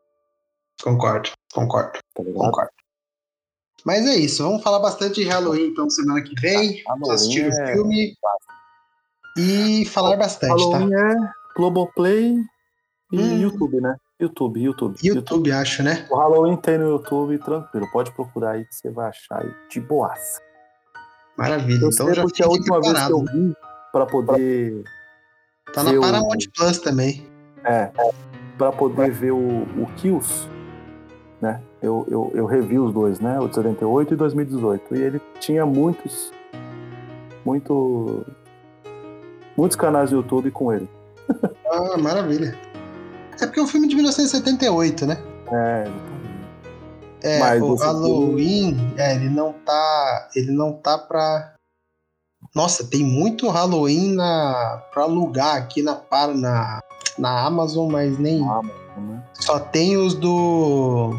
Concordo, concordo. Tá concordo. Mas é isso, vamos falar bastante de Halloween então semana que vem. Halloween assistir o é... filme e falar bastante, Halloween tá? é Globoplay e hum. YouTube, né? YouTube, YouTube, YouTube. YouTube, acho, né? O Halloween tem no YouTube, tranquilo. Pode procurar aí que você vai achar aí de boaça. Maravilha. Eu então já porque a última preparado. vez que eu vi para poder. Tá na Paramount o... Plus também. É. Para poder ver o, o Kills, né? Eu, eu, eu revi os dois, né? O de 78 e 2018. E ele tinha muitos. Muito. Muitos canais do YouTube com ele. Ah, maravilha. É porque é um filme de 1978, né? É, é, Mas o Halloween, filme... é, ele não tá. Ele não tá pra. Nossa, tem muito Halloween na, pra alugar aqui na, na, na Amazon, mas nem. Amazon, né? Só tem os do.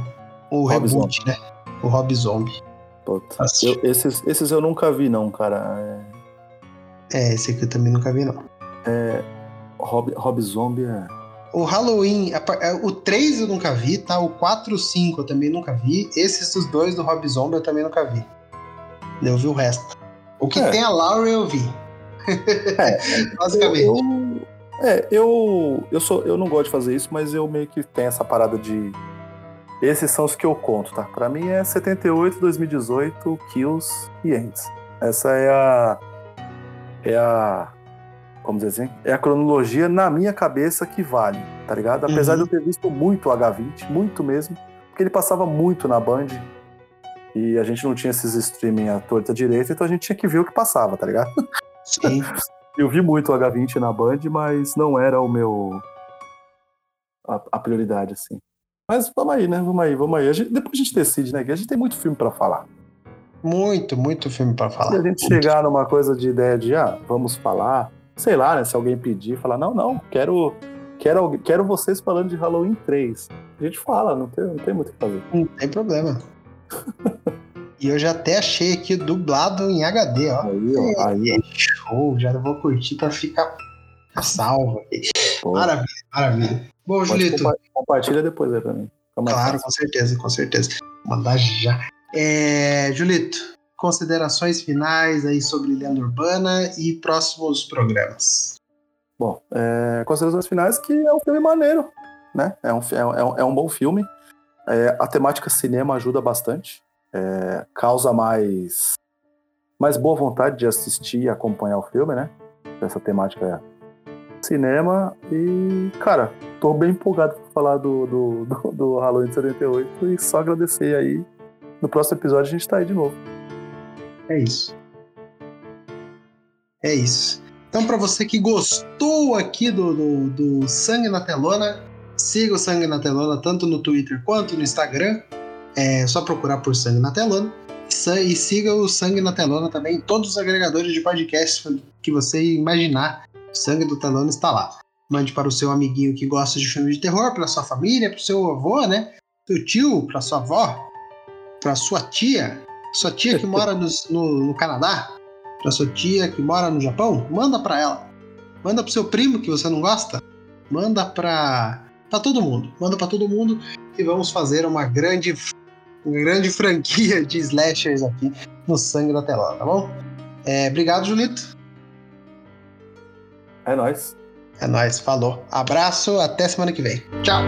O Rob reboot, Zombie. né? O Rob Zombie. Eu, esses, esses eu nunca vi, não, cara. É... é, esse aqui eu também nunca vi, não. É. Rob, Rob Zombie é. O Halloween, é, o 3 eu nunca vi, tá? O 4 e o 5 eu também nunca vi. Esses dos dois do Rob Zombie eu também nunca vi. Eu vi o resto. O que é. tem a Laura eu vi. É, basicamente. Eu, é, eu, eu, sou, eu não gosto de fazer isso, mas eu meio que tenho essa parada de. Esses são os que eu conto, tá? Pra mim é 78, 2018, Kills e Ends. Essa é a. É a vamos dizer assim, é a cronologia na minha cabeça que vale, tá ligado? Apesar uhum. de eu ter visto muito H20, muito mesmo, porque ele passava muito na Band e a gente não tinha esses streaming à torta direita, então a gente tinha que ver o que passava, tá ligado? Sim. eu vi muito H20 na Band, mas não era o meu. a, a prioridade, assim. Mas vamos aí, né? Vamos aí, vamos aí. A gente, depois a gente decide, né? Que a gente tem muito filme para falar. Muito, muito filme para falar. Se a gente muito. chegar numa coisa de ideia de, ah, vamos falar, sei lá, né, se alguém pedir, falar, não, não, quero, quero, quero vocês falando de Halloween 3. A gente fala, não tem, não tem muito o que fazer. Não tem problema. e eu já até achei aqui dublado em HD, ó. Aí, ó, aí, é show, já vou curtir pra ficar salvo. Pô. Maravilha, maravilha. Bom, Pode Julito. Compa compartilha depois aí pra mim. Claro, com certeza, com certeza. Vou mandar já. É, Julito, considerações finais aí sobre Lenda Urbana e próximos programas. Bom, é, considerações finais que é um filme maneiro, né? É um, é, um, é um bom filme. É, a temática cinema ajuda bastante. É, causa mais, mais boa vontade de assistir e acompanhar o filme, né? Essa temática é cinema. E, cara, tô bem empolgado para falar do, do, do, do Halloween 78 e só agradecer aí. No próximo episódio a gente tá aí de novo. É isso. É isso. Então, para você que gostou aqui do, do, do, Sangue na Telona, siga o Sangue na Telona tanto no Twitter quanto no Instagram. É só procurar por Sangue na Telona. E siga o Sangue na Telona também em todos os agregadores de podcast que você imaginar. O Sangue do Telona está lá. Mande para o seu amiguinho que gosta de filmes de terror, para sua família, para o seu avô, né? Seu tio, para sua avó, pra sua tia, sua tia que mora no, no, no Canadá, pra sua tia que mora no Japão, manda pra ela. Manda pro seu primo que você não gosta. Manda pra, pra todo mundo. Manda pra todo mundo e vamos fazer uma grande, grande franquia de slashers aqui no sangue da telona, tá bom? É, obrigado, Julito. É nóis. É nóis, falou. Abraço, até semana que vem. Tchau.